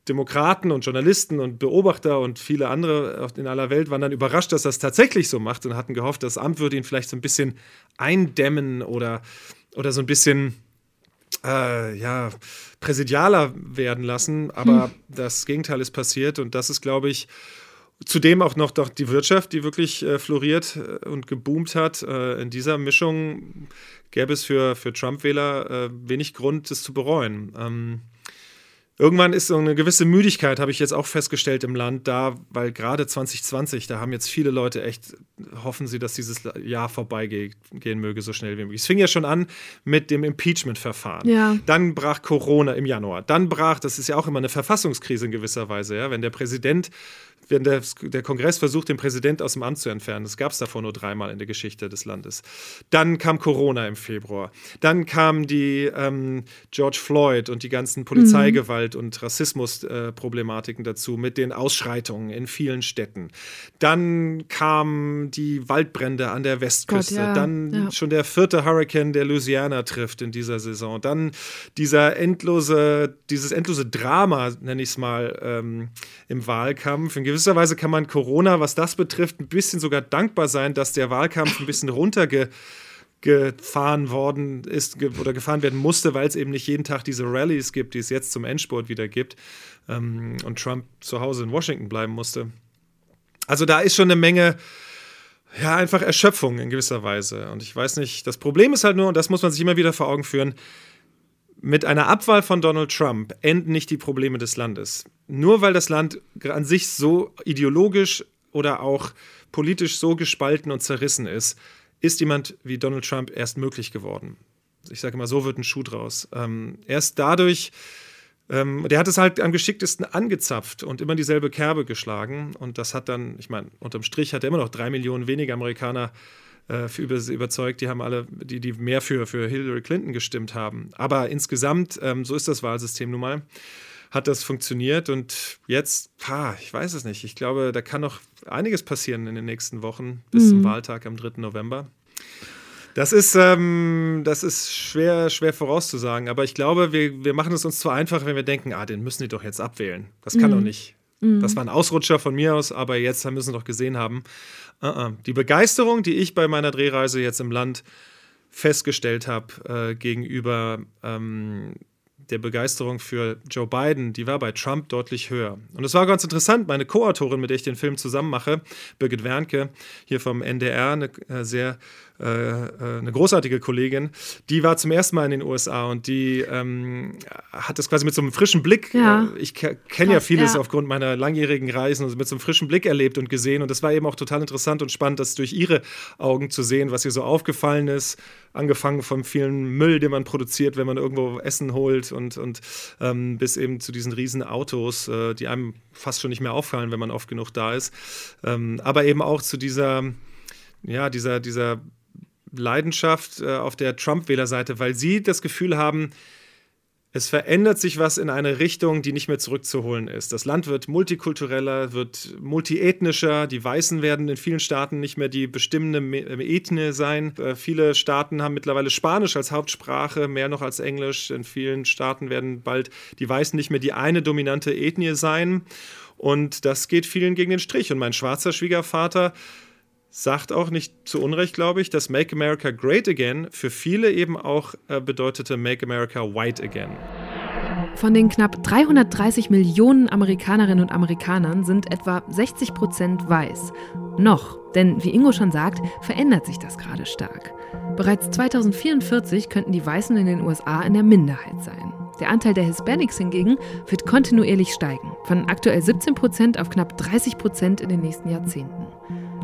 Demokraten und Journalisten und Beobachter und viele andere in aller Welt waren dann überrascht, dass er es tatsächlich so macht und hatten gehofft, das Amt würde ihn vielleicht so ein bisschen eindämmen oder, oder so ein bisschen äh, ja, präsidialer werden lassen. Aber hm. das Gegenteil ist passiert und das ist, glaube ich, Zudem auch noch doch die Wirtschaft, die wirklich äh, floriert äh, und geboomt hat. Äh, in dieser Mischung gäbe es für, für Trump-Wähler äh, wenig Grund, das zu bereuen. Ähm, irgendwann ist so eine gewisse Müdigkeit, habe ich jetzt auch festgestellt im Land, da, weil gerade 2020, da haben jetzt viele Leute echt, hoffen sie, dass dieses Jahr vorbeigehen möge, so schnell wie möglich. Es fing ja schon an mit dem Impeachment-Verfahren. Ja. Dann brach Corona im Januar. Dann brach, das ist ja auch immer eine Verfassungskrise in gewisser Weise, ja, wenn der Präsident wenn der, der Kongress versucht, den Präsident aus dem Amt zu entfernen. Das gab es davor nur dreimal in der Geschichte des Landes. Dann kam Corona im Februar. Dann kam die ähm, George Floyd und die ganzen Polizeigewalt mhm. und Rassismusproblematiken äh, dazu mit den Ausschreitungen in vielen Städten. Dann kamen die Waldbrände an der Westküste. Gott, ja. Dann ja. schon der vierte Hurricane, der Louisiana trifft in dieser Saison. Dann dieser endlose, dieses endlose Drama, nenne ich es mal, ähm, im Wahlkampf. In gewisser Weise kann man Corona, was das betrifft, ein bisschen sogar dankbar sein, dass der Wahlkampf ein bisschen runtergefahren worden ist oder gefahren werden musste, weil es eben nicht jeden Tag diese Rallyes gibt, die es jetzt zum Endspurt wieder gibt ähm, und Trump zu Hause in Washington bleiben musste. Also da ist schon eine Menge, ja, einfach Erschöpfung in gewisser Weise. Und ich weiß nicht, das Problem ist halt nur, und das muss man sich immer wieder vor Augen führen, mit einer Abwahl von Donald Trump enden nicht die Probleme des Landes. Nur weil das Land an sich so ideologisch oder auch politisch so gespalten und zerrissen ist, ist jemand wie Donald Trump erst möglich geworden. Ich sage mal, so wird ein Schuh draus. Ähm, erst dadurch, ähm, der hat es halt am geschicktesten angezapft und immer dieselbe Kerbe geschlagen. Und das hat dann, ich meine, unterm Strich hat er immer noch drei Millionen weniger Amerikaner äh, für überzeugt. Die haben alle, die, die mehr für, für Hillary Clinton gestimmt haben. Aber insgesamt, ähm, so ist das Wahlsystem nun mal, hat das funktioniert. Und jetzt, ha, ich weiß es nicht. Ich glaube, da kann noch einiges passieren in den nächsten Wochen bis mhm. zum Wahltag am 3. November. Das ist, ähm, das ist schwer, schwer vorauszusagen, aber ich glaube, wir, wir machen es uns zu einfach, wenn wir denken, ah, den müssen die doch jetzt abwählen. Das kann mhm. doch nicht. Mhm. Das war ein Ausrutscher von mir aus, aber jetzt müssen wir doch gesehen haben. Uh -uh. Die Begeisterung, die ich bei meiner Drehreise jetzt im Land festgestellt habe äh, gegenüber ähm, der Begeisterung für Joe Biden, die war bei Trump deutlich höher. Und es war ganz interessant, meine Co-Autorin, mit der ich den Film zusammen mache, Birgit Wernke, hier vom NDR, eine äh, sehr äh, äh, eine großartige Kollegin, die war zum ersten Mal in den USA und die ähm, hat das quasi mit so einem frischen Blick, ja. äh, ich kenne ja vieles ja. aufgrund meiner langjährigen Reisen, also mit so einem frischen Blick erlebt und gesehen und das war eben auch total interessant und spannend, das durch ihre Augen zu sehen, was ihr so aufgefallen ist, angefangen vom vielen Müll, den man produziert, wenn man irgendwo Essen holt und, und ähm, bis eben zu diesen riesen Autos, äh, die einem fast schon nicht mehr auffallen, wenn man oft genug da ist, ähm, aber eben auch zu dieser ja, dieser, dieser Leidenschaft äh, auf der Trump-Wählerseite, weil sie das Gefühl haben, es verändert sich was in eine Richtung, die nicht mehr zurückzuholen ist. Das Land wird multikultureller, wird multiethnischer. Die Weißen werden in vielen Staaten nicht mehr die bestimmende äh, Ethnie sein. Äh, viele Staaten haben mittlerweile Spanisch als Hauptsprache, mehr noch als Englisch. In vielen Staaten werden bald die Weißen nicht mehr die eine dominante Ethnie sein. Und das geht vielen gegen den Strich. Und mein schwarzer Schwiegervater sagt auch nicht zu Unrecht, glaube ich, dass Make America Great Again für viele eben auch äh, bedeutete Make America White Again. Von den knapp 330 Millionen Amerikanerinnen und Amerikanern sind etwa 60 Prozent weiß. Noch, denn wie Ingo schon sagt, verändert sich das gerade stark. Bereits 2044 könnten die Weißen in den USA in der Minderheit sein. Der Anteil der Hispanics hingegen wird kontinuierlich steigen, von aktuell 17 Prozent auf knapp 30 Prozent in den nächsten Jahrzehnten.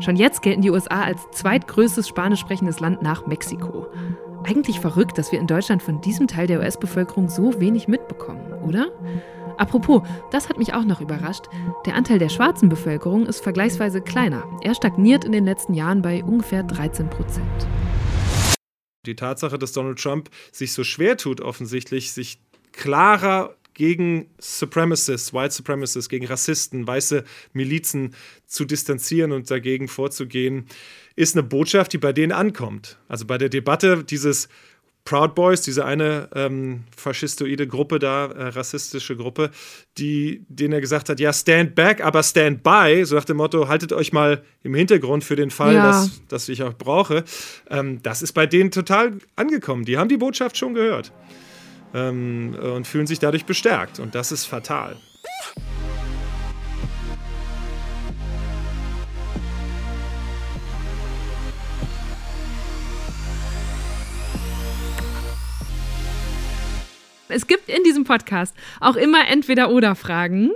Schon jetzt gelten die USA als zweitgrößtes spanisch sprechendes Land nach Mexiko. Eigentlich verrückt, dass wir in Deutschland von diesem Teil der US-Bevölkerung so wenig mitbekommen, oder? Apropos, das hat mich auch noch überrascht. Der Anteil der schwarzen Bevölkerung ist vergleichsweise kleiner. Er stagniert in den letzten Jahren bei ungefähr 13 Prozent. Die Tatsache, dass Donald Trump sich so schwer tut, offensichtlich, sich klarer gegen Supremacists, White Supremacists, gegen Rassisten, weiße Milizen zu distanzieren und dagegen vorzugehen, ist eine Botschaft, die bei denen ankommt. Also bei der Debatte dieses Proud Boys, diese eine ähm, faschistoide Gruppe da, äh, rassistische Gruppe, die, denen er gesagt hat, ja, stand back, aber stand by, so nach dem Motto, haltet euch mal im Hintergrund für den Fall, ja. dass, dass ich euch brauche. Ähm, das ist bei denen total angekommen. Die haben die Botschaft schon gehört ähm, und fühlen sich dadurch bestärkt. Und das ist fatal. Es gibt in diesem Podcast auch immer Entweder-Oder-Fragen.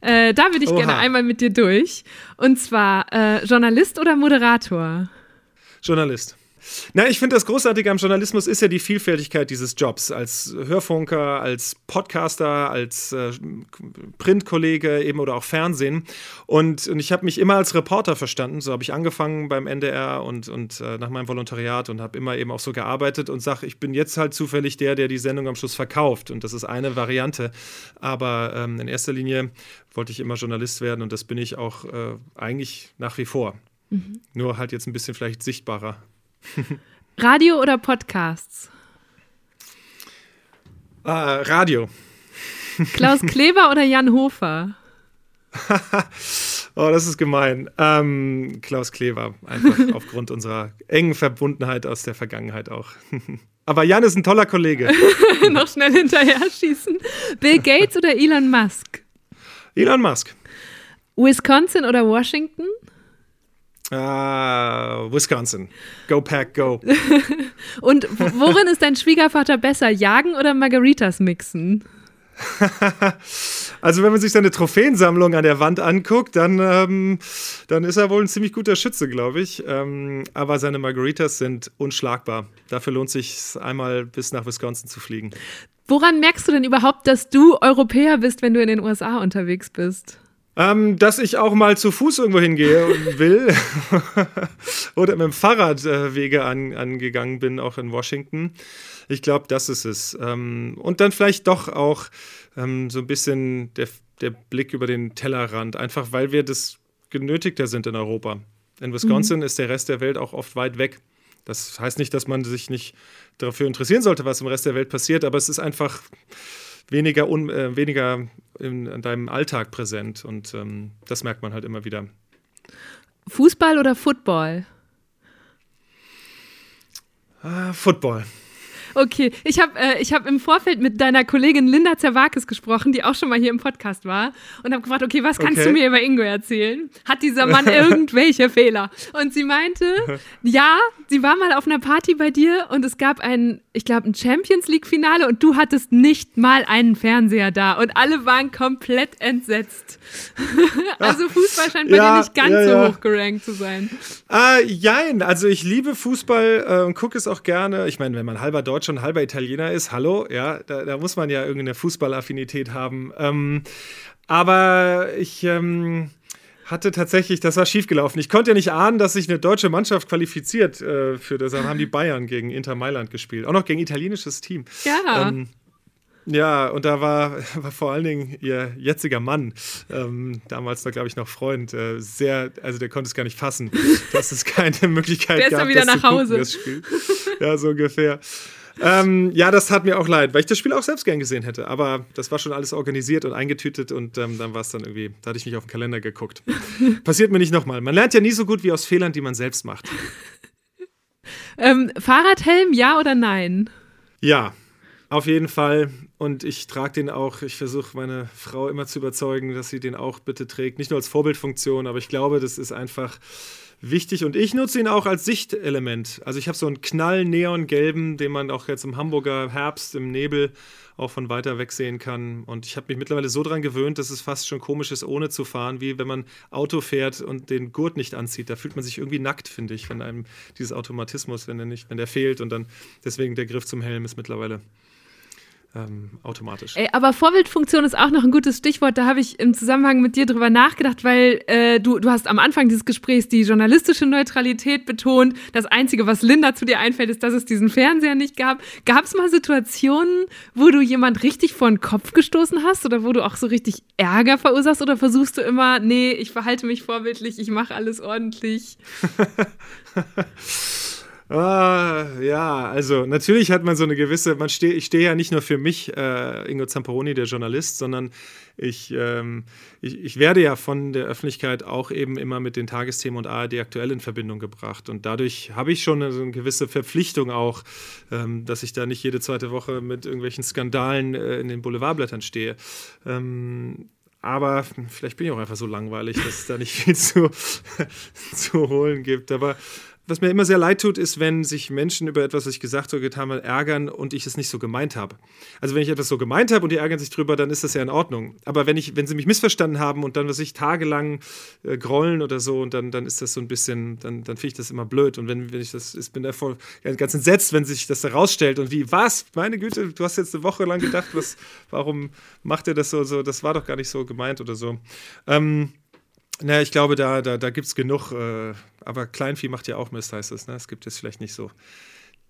Äh, da würde ich Oha. gerne einmal mit dir durch. Und zwar äh, Journalist oder Moderator? Journalist. Na, ich finde, das Großartige am Journalismus ist ja die Vielfältigkeit dieses Jobs. Als Hörfunker, als Podcaster, als äh, Printkollege eben oder auch Fernsehen. Und, und ich habe mich immer als Reporter verstanden. So habe ich angefangen beim NDR und, und äh, nach meinem Volontariat und habe immer eben auch so gearbeitet und sage, ich bin jetzt halt zufällig der, der die Sendung am Schluss verkauft. Und das ist eine Variante. Aber ähm, in erster Linie wollte ich immer Journalist werden und das bin ich auch äh, eigentlich nach wie vor. Mhm. Nur halt jetzt ein bisschen vielleicht sichtbarer. *laughs* Radio oder Podcasts? Uh, Radio. Klaus *laughs* Kleber oder Jan Hofer? *laughs* oh, das ist gemein. Ähm, Klaus Kleber, einfach aufgrund unserer engen Verbundenheit aus der Vergangenheit auch. Aber Jan ist ein toller Kollege. Noch schnell hinterher schießen. Bill Gates oder Elon Musk? Elon Musk. Wisconsin oder Washington? Uh, Wisconsin. Go Pack, go. *laughs* Und worin ist dein Schwiegervater besser, jagen oder Margaritas mixen? *laughs* also wenn man sich seine Trophäensammlung an der Wand anguckt, dann, ähm, dann ist er wohl ein ziemlich guter Schütze, glaube ich. Ähm, aber seine Margaritas sind unschlagbar. Dafür lohnt sich einmal bis nach Wisconsin zu fliegen. Woran merkst du denn überhaupt, dass du Europäer bist, wenn du in den USA unterwegs bist? Ähm, dass ich auch mal zu Fuß irgendwo hingehe und *laughs* will *laughs* oder mit dem Fahrrad äh, Wege an, angegangen bin, auch in Washington. Ich glaube, das ist es. Ähm, und dann vielleicht doch auch ähm, so ein bisschen der, der Blick über den Tellerrand, einfach weil wir das genötigter sind in Europa. In Wisconsin mhm. ist der Rest der Welt auch oft weit weg. Das heißt nicht, dass man sich nicht dafür interessieren sollte, was im Rest der Welt passiert, aber es ist einfach weniger, un, äh, weniger in, in, deinem Alltag präsent. Und ähm, das merkt man halt immer wieder. Fußball oder Football? Ah, Football. Okay, ich habe äh, hab im Vorfeld mit deiner Kollegin Linda Zerwakis gesprochen, die auch schon mal hier im Podcast war und habe gefragt, okay, was kannst okay. du mir über Ingo erzählen? Hat dieser Mann *laughs* irgendwelche Fehler? Und sie meinte, ja, sie war mal auf einer Party bei dir und es gab ein, ich glaube, ein Champions League Finale und du hattest nicht mal einen Fernseher da und alle waren komplett entsetzt. *laughs* also Fußball scheint bei ja, dir nicht ganz ja, ja. so hoch gerankt zu sein. Äh, jein, also ich liebe Fußball äh, und gucke es auch gerne. Ich meine, wenn man halber Deutscher und halber Italiener ist, hallo, ja, da, da muss man ja irgendeine Fußballaffinität haben. Ähm, aber ich ähm, hatte tatsächlich, das war schiefgelaufen. Ich konnte ja nicht ahnen, dass sich eine deutsche Mannschaft qualifiziert äh, für das. Dann haben die Bayern gegen Inter Mailand gespielt. Auch noch gegen italienisches Team. Ja. Ähm, ja, und da war, *laughs* war vor allen Dingen ihr jetziger Mann, ähm, damals da glaube ich noch Freund, äh, sehr, also der konnte es gar nicht fassen, dass es keine *laughs* Möglichkeit der gab, ist ja wieder nach Hause. Gucken, ja, so ungefähr. Ähm, ja, das tat mir auch leid, weil ich das Spiel auch selbst gern gesehen hätte. Aber das war schon alles organisiert und eingetütet und ähm, dann war es dann irgendwie, da hatte ich nicht auf den Kalender geguckt. *laughs* Passiert mir nicht nochmal. Man lernt ja nie so gut wie aus Fehlern, die man selbst macht. *laughs* ähm, Fahrradhelm, ja oder nein? Ja, auf jeden Fall. und ich trage den auch, ich versuche meine Frau immer zu überzeugen, dass sie den auch bitte trägt. Nicht nur als Vorbildfunktion, aber ich glaube, das ist einfach wichtig und ich nutze ihn auch als Sichtelement. Also ich habe so einen knall neongelben, den man auch jetzt im Hamburger Herbst im Nebel auch von weiter weg sehen kann. Und ich habe mich mittlerweile so daran gewöhnt, dass es fast schon komisch ist, ohne zu fahren, wie wenn man Auto fährt und den Gurt nicht anzieht. Da fühlt man sich irgendwie nackt, finde ich, wenn einem dieses Automatismus, wenn der nicht, wenn der fehlt und dann deswegen der Griff zum Helm ist mittlerweile ähm, automatisch. Ey, aber Vorbildfunktion ist auch noch ein gutes Stichwort. Da habe ich im Zusammenhang mit dir drüber nachgedacht, weil äh, du, du hast am Anfang dieses Gesprächs die journalistische Neutralität betont. Das Einzige, was Linda zu dir einfällt, ist, dass es diesen Fernseher nicht gab. Gab es mal Situationen, wo du jemand richtig vor den Kopf gestoßen hast oder wo du auch so richtig Ärger verursachst oder versuchst du immer, nee, ich verhalte mich vorbildlich, ich mache alles ordentlich? *laughs* Ah, ja, also natürlich hat man so eine gewisse, man steh, ich stehe ja nicht nur für mich, äh, Ingo Zamperoni, der Journalist, sondern ich, ähm, ich, ich, werde ja von der Öffentlichkeit auch eben immer mit den Tagesthemen und ARD aktuell in Verbindung gebracht. Und dadurch habe ich schon eine, so eine gewisse Verpflichtung auch, ähm, dass ich da nicht jede zweite Woche mit irgendwelchen Skandalen äh, in den Boulevardblättern stehe. Ähm, aber vielleicht bin ich auch einfach so langweilig, dass es da nicht *laughs* viel zu, *laughs* zu holen gibt. Aber was mir immer sehr leid tut, ist, wenn sich Menschen über etwas, was ich gesagt oder getan habe, ärgern und ich es nicht so gemeint habe. Also wenn ich etwas so gemeint habe und die ärgern sich drüber, dann ist das ja in Ordnung. Aber wenn, ich, wenn sie mich missverstanden haben und dann, was ich tagelang äh, grollen oder so, und dann, dann ist das so ein bisschen, dann, dann finde ich das immer blöd. Und wenn, wenn ich das, ich bin da voll ganz entsetzt, wenn sich das herausstellt und wie, was? Meine Güte, du hast jetzt eine Woche lang gedacht, was, warum macht er das so, so? Das war doch gar nicht so gemeint oder so. Ähm, na, ich glaube, da, da, da gibt es genug, äh, aber Kleinvieh macht ja auch Mist, heißt es. Ne? Es gibt jetzt vielleicht nicht so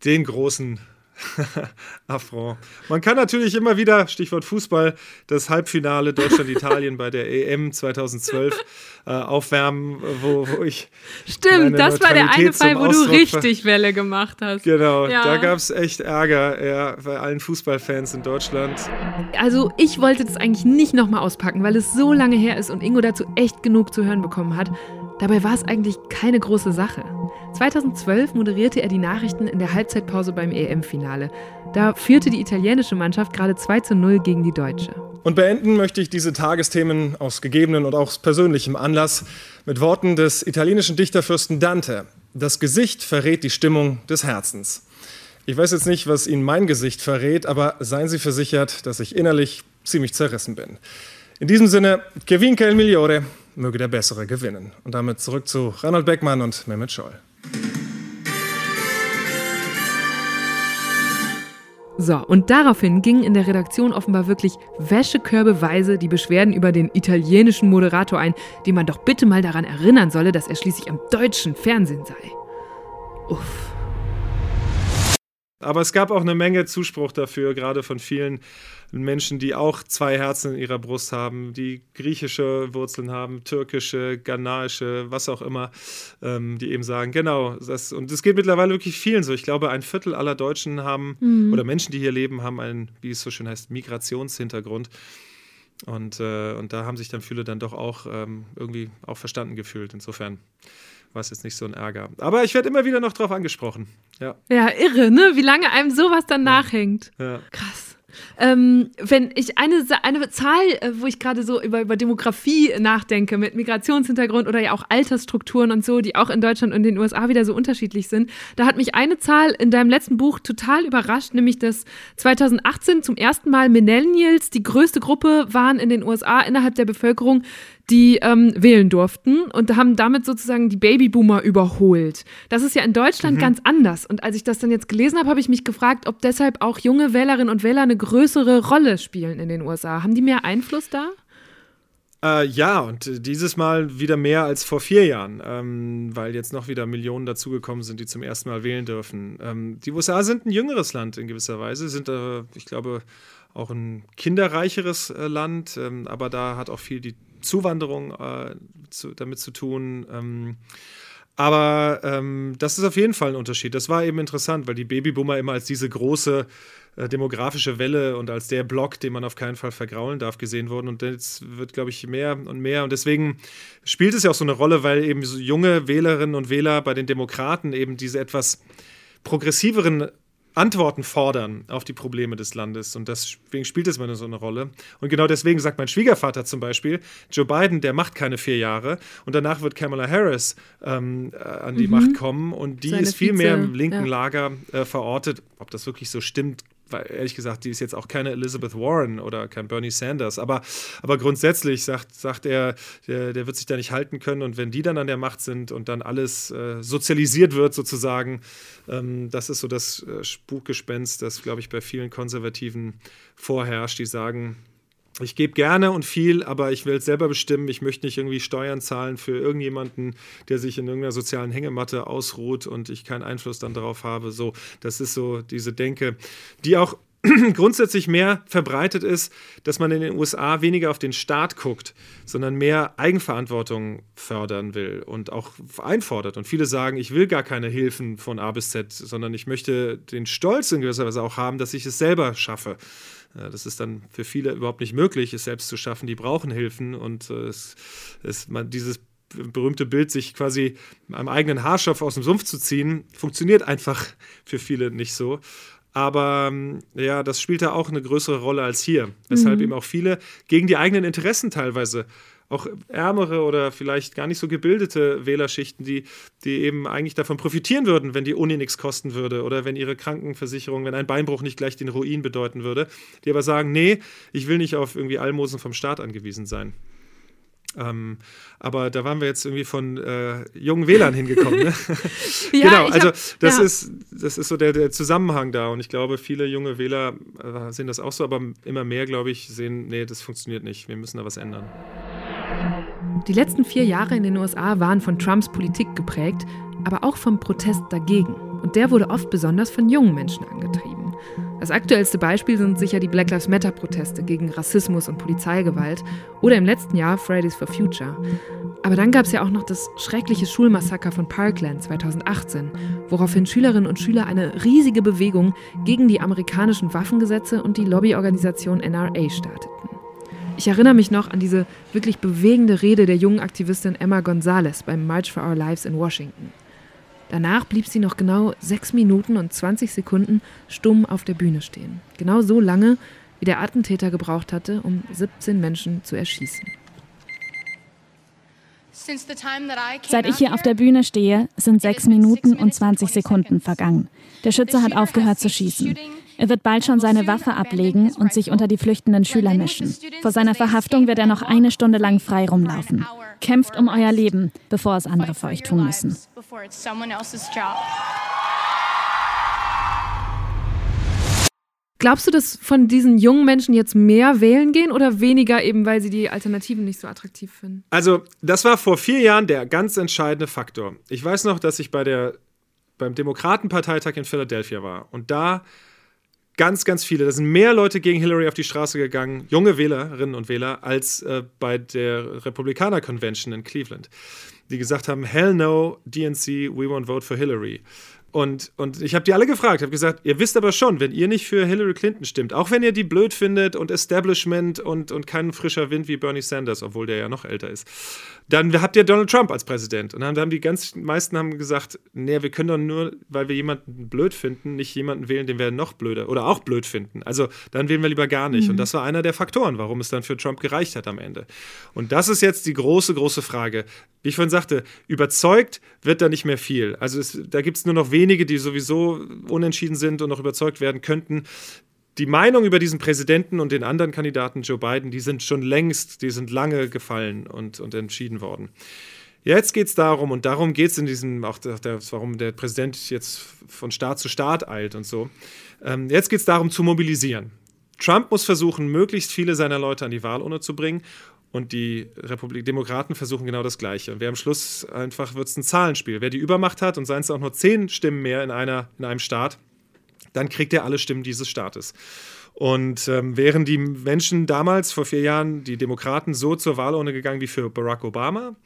den großen *laughs* Affront. Man kann natürlich immer wieder, Stichwort Fußball, das Halbfinale Deutschland-Italien bei der EM 2012 äh, aufwärmen, wo, wo ich. Stimmt, das war der eine Fall, wo Ausdruck du richtig Welle gemacht hast. Genau, ja. da gab es echt Ärger ja, bei allen Fußballfans in Deutschland. Also, ich wollte das eigentlich nicht nochmal auspacken, weil es so lange her ist und Ingo dazu echt genug zu hören bekommen hat. Dabei war es eigentlich keine große Sache. 2012 moderierte er die Nachrichten in der Halbzeitpause beim EM-Finale. Da führte die italienische Mannschaft gerade 2 zu 0 gegen die deutsche. Und beenden möchte ich diese Tagesthemen aus gegebenen und auch aus persönlichem Anlass mit Worten des italienischen Dichterfürsten Dante. Das Gesicht verrät die Stimmung des Herzens. Ich weiß jetzt nicht, was Ihnen mein Gesicht verrät, aber seien Sie versichert, dass ich innerlich ziemlich zerrissen bin. In diesem Sinne, che vinca il migliore, möge der Bessere gewinnen. Und damit zurück zu Reinhold Beckmann und Mehmet Scholl. So, und daraufhin gingen in der Redaktion offenbar wirklich wäschekörbeweise die Beschwerden über den italienischen Moderator ein, den man doch bitte mal daran erinnern solle, dass er schließlich am deutschen Fernsehen sei. Uff. Aber es gab auch eine Menge Zuspruch dafür, gerade von vielen Menschen, die auch zwei Herzen in ihrer Brust haben, die griechische Wurzeln haben, türkische, ghanaische, was auch immer, ähm, die eben sagen, genau, das, und es geht mittlerweile wirklich vielen so. Ich glaube, ein Viertel aller Deutschen haben, mhm. oder Menschen, die hier leben, haben einen, wie es so schön heißt, Migrationshintergrund. Und, äh, und da haben sich dann viele dann doch auch ähm, irgendwie auch verstanden gefühlt. Insofern war es jetzt nicht so ein Ärger. Aber ich werde immer wieder noch drauf angesprochen. Ja. ja, irre, ne? Wie lange einem sowas dann ja. nachhängt. Ja. Krass. Ähm, wenn ich eine, eine Zahl, äh, wo ich gerade so über, über Demografie nachdenke, mit Migrationshintergrund oder ja auch Altersstrukturen und so, die auch in Deutschland und den USA wieder so unterschiedlich sind, da hat mich eine Zahl in deinem letzten Buch total überrascht, nämlich dass 2018 zum ersten Mal Millennials die größte Gruppe waren in den USA innerhalb der Bevölkerung, die ähm, wählen durften und haben damit sozusagen die Babyboomer überholt. Das ist ja in Deutschland mhm. ganz anders. Und als ich das dann jetzt gelesen habe, habe ich mich gefragt, ob deshalb auch junge Wählerinnen und Wähler eine größere Rolle spielen in den USA. Haben die mehr Einfluss da? Äh, ja, und dieses Mal wieder mehr als vor vier Jahren, ähm, weil jetzt noch wieder Millionen dazugekommen sind, die zum ersten Mal wählen dürfen. Ähm, die USA sind ein jüngeres Land in gewisser Weise, sind, äh, ich glaube, auch ein kinderreicheres äh, Land, ähm, aber da hat auch viel die Zuwanderung äh, zu, damit zu tun. Ähm, aber ähm, das ist auf jeden Fall ein Unterschied. Das war eben interessant, weil die Babyboomer immer als diese große äh, demografische Welle und als der Block, den man auf keinen Fall vergraulen darf, gesehen wurden. Und jetzt wird, glaube ich, mehr und mehr. Und deswegen spielt es ja auch so eine Rolle, weil eben so junge Wählerinnen und Wähler bei den Demokraten eben diese etwas progressiveren Antworten fordern auf die Probleme des Landes. Und deswegen spielt es immer so eine Rolle. Und genau deswegen sagt mein Schwiegervater zum Beispiel, Joe Biden, der macht keine vier Jahre. Und danach wird Kamala Harris ähm, äh, an die mhm. Macht kommen. Und die Seine ist viel Vize, mehr im linken ja. Lager äh, verortet. Ob das wirklich so stimmt, weil ehrlich gesagt, die ist jetzt auch keine Elizabeth Warren oder kein Bernie Sanders, aber, aber grundsätzlich sagt, sagt er, der, der wird sich da nicht halten können. Und wenn die dann an der Macht sind und dann alles äh, sozialisiert wird sozusagen, ähm, das ist so das äh, Spukgespenst, das, glaube ich, bei vielen Konservativen vorherrscht, die sagen, ich gebe gerne und viel, aber ich will es selber bestimmen. Ich möchte nicht irgendwie Steuern zahlen für irgendjemanden, der sich in irgendeiner sozialen Hängematte ausruht und ich keinen Einfluss dann darauf habe. So, das ist so diese Denke, die auch *clears throat* grundsätzlich mehr verbreitet ist, dass man in den USA weniger auf den Staat guckt, sondern mehr Eigenverantwortung fördern will und auch einfordert. Und viele sagen, ich will gar keine Hilfen von A bis Z, sondern ich möchte den Stolz in gewisser Weise auch haben, dass ich es selber schaffe. Das ist dann für viele überhaupt nicht möglich, es selbst zu schaffen. Die brauchen Hilfen und äh, es, es, man, dieses berühmte Bild, sich quasi am eigenen Haarstoff aus dem Sumpf zu ziehen, funktioniert einfach für viele nicht so. Aber ähm, ja, das spielt da auch eine größere Rolle als hier, weshalb mhm. eben auch viele gegen die eigenen Interessen teilweise auch ärmere oder vielleicht gar nicht so gebildete Wählerschichten, die, die eben eigentlich davon profitieren würden, wenn die Uni nichts kosten würde oder wenn ihre Krankenversicherung, wenn ein Beinbruch nicht gleich den Ruin bedeuten würde, die aber sagen, nee, ich will nicht auf irgendwie Almosen vom Staat angewiesen sein. Ähm, aber da waren wir jetzt irgendwie von äh, jungen Wählern hingekommen. Ne? *laughs* *laughs* ja, genau, also hab, das, ja. ist, das ist so der, der, Zusammenhang da. Und ich glaube, viele junge Wähler äh, sehen das auch so, aber immer mehr, glaube ich, sehen, nee, das funktioniert nicht. Wir müssen da was ändern. Die letzten vier Jahre in den USA waren von Trumps Politik geprägt, aber auch vom Protest dagegen. Und der wurde oft besonders von jungen Menschen angetrieben. Das aktuellste Beispiel sind sicher die Black Lives Matter-Proteste gegen Rassismus und Polizeigewalt oder im letzten Jahr Fridays for Future. Aber dann gab es ja auch noch das schreckliche Schulmassaker von Parkland 2018, woraufhin Schülerinnen und Schüler eine riesige Bewegung gegen die amerikanischen Waffengesetze und die Lobbyorganisation NRA starteten. Ich erinnere mich noch an diese wirklich bewegende Rede der jungen Aktivistin Emma Gonzalez beim March for Our Lives in Washington. Danach blieb sie noch genau 6 Minuten und 20 Sekunden stumm auf der Bühne stehen. Genau so lange, wie der Attentäter gebraucht hatte, um 17 Menschen zu erschießen. Seit ich hier auf der Bühne stehe, sind 6 Minuten und 20 Sekunden vergangen. Der Schütze hat aufgehört zu schießen. Er wird bald schon seine Waffe ablegen und sich unter die flüchtenden Schüler mischen. Vor seiner Verhaftung wird er noch eine Stunde lang frei rumlaufen. Kämpft um euer Leben, bevor es andere für euch tun müssen. Glaubst du, dass von diesen jungen Menschen jetzt mehr wählen gehen oder weniger, eben weil sie die Alternativen nicht so attraktiv finden? Also, das war vor vier Jahren der ganz entscheidende Faktor. Ich weiß noch, dass ich bei der, beim Demokratenparteitag in Philadelphia war. Und da ganz, ganz viele. Da sind mehr Leute gegen Hillary auf die Straße gegangen, junge Wählerinnen und Wähler, als äh, bei der Republikaner Convention in Cleveland, die gesagt haben: Hell no, DNC, we won't vote for Hillary. Und, und ich habe die alle gefragt, habe gesagt, ihr wisst aber schon, wenn ihr nicht für Hillary Clinton stimmt, auch wenn ihr die blöd findet und Establishment und, und kein frischer Wind wie Bernie Sanders, obwohl der ja noch älter ist, dann habt ihr Donald Trump als Präsident. Und dann haben die ganz meisten haben gesagt, nee, wir können doch nur, weil wir jemanden blöd finden, nicht jemanden wählen, den wir noch blöder oder auch blöd finden. Also dann wählen wir lieber gar nicht. Mhm. Und das war einer der Faktoren, warum es dann für Trump gereicht hat am Ende. Und das ist jetzt die große, große Frage. Wie ich vorhin sagte, überzeugt wird da nicht mehr viel. Also es, da gibt es nur noch wenige, die sowieso unentschieden sind und noch überzeugt werden könnten die Meinung über diesen Präsidenten und den anderen Kandidaten Joe Biden, die sind schon längst, die sind lange gefallen und, und entschieden worden. Jetzt geht es darum, und darum geht es in diesem, auch der, warum der Präsident jetzt von Staat zu Staat eilt und so. Ähm, jetzt geht es darum, zu mobilisieren. Trump muss versuchen, möglichst viele seiner Leute an die Wahlurne zu bringen. Und die Republik Demokraten versuchen genau das Gleiche. Und wer am Schluss einfach wird es ein Zahlenspiel. Wer die Übermacht hat und seien es auch nur zehn Stimmen mehr in, einer, in einem Staat, dann kriegt er alle Stimmen dieses Staates. Und ähm, wären die Menschen damals, vor vier Jahren, die Demokraten so zur Wahlurne gegangen wie für Barack Obama,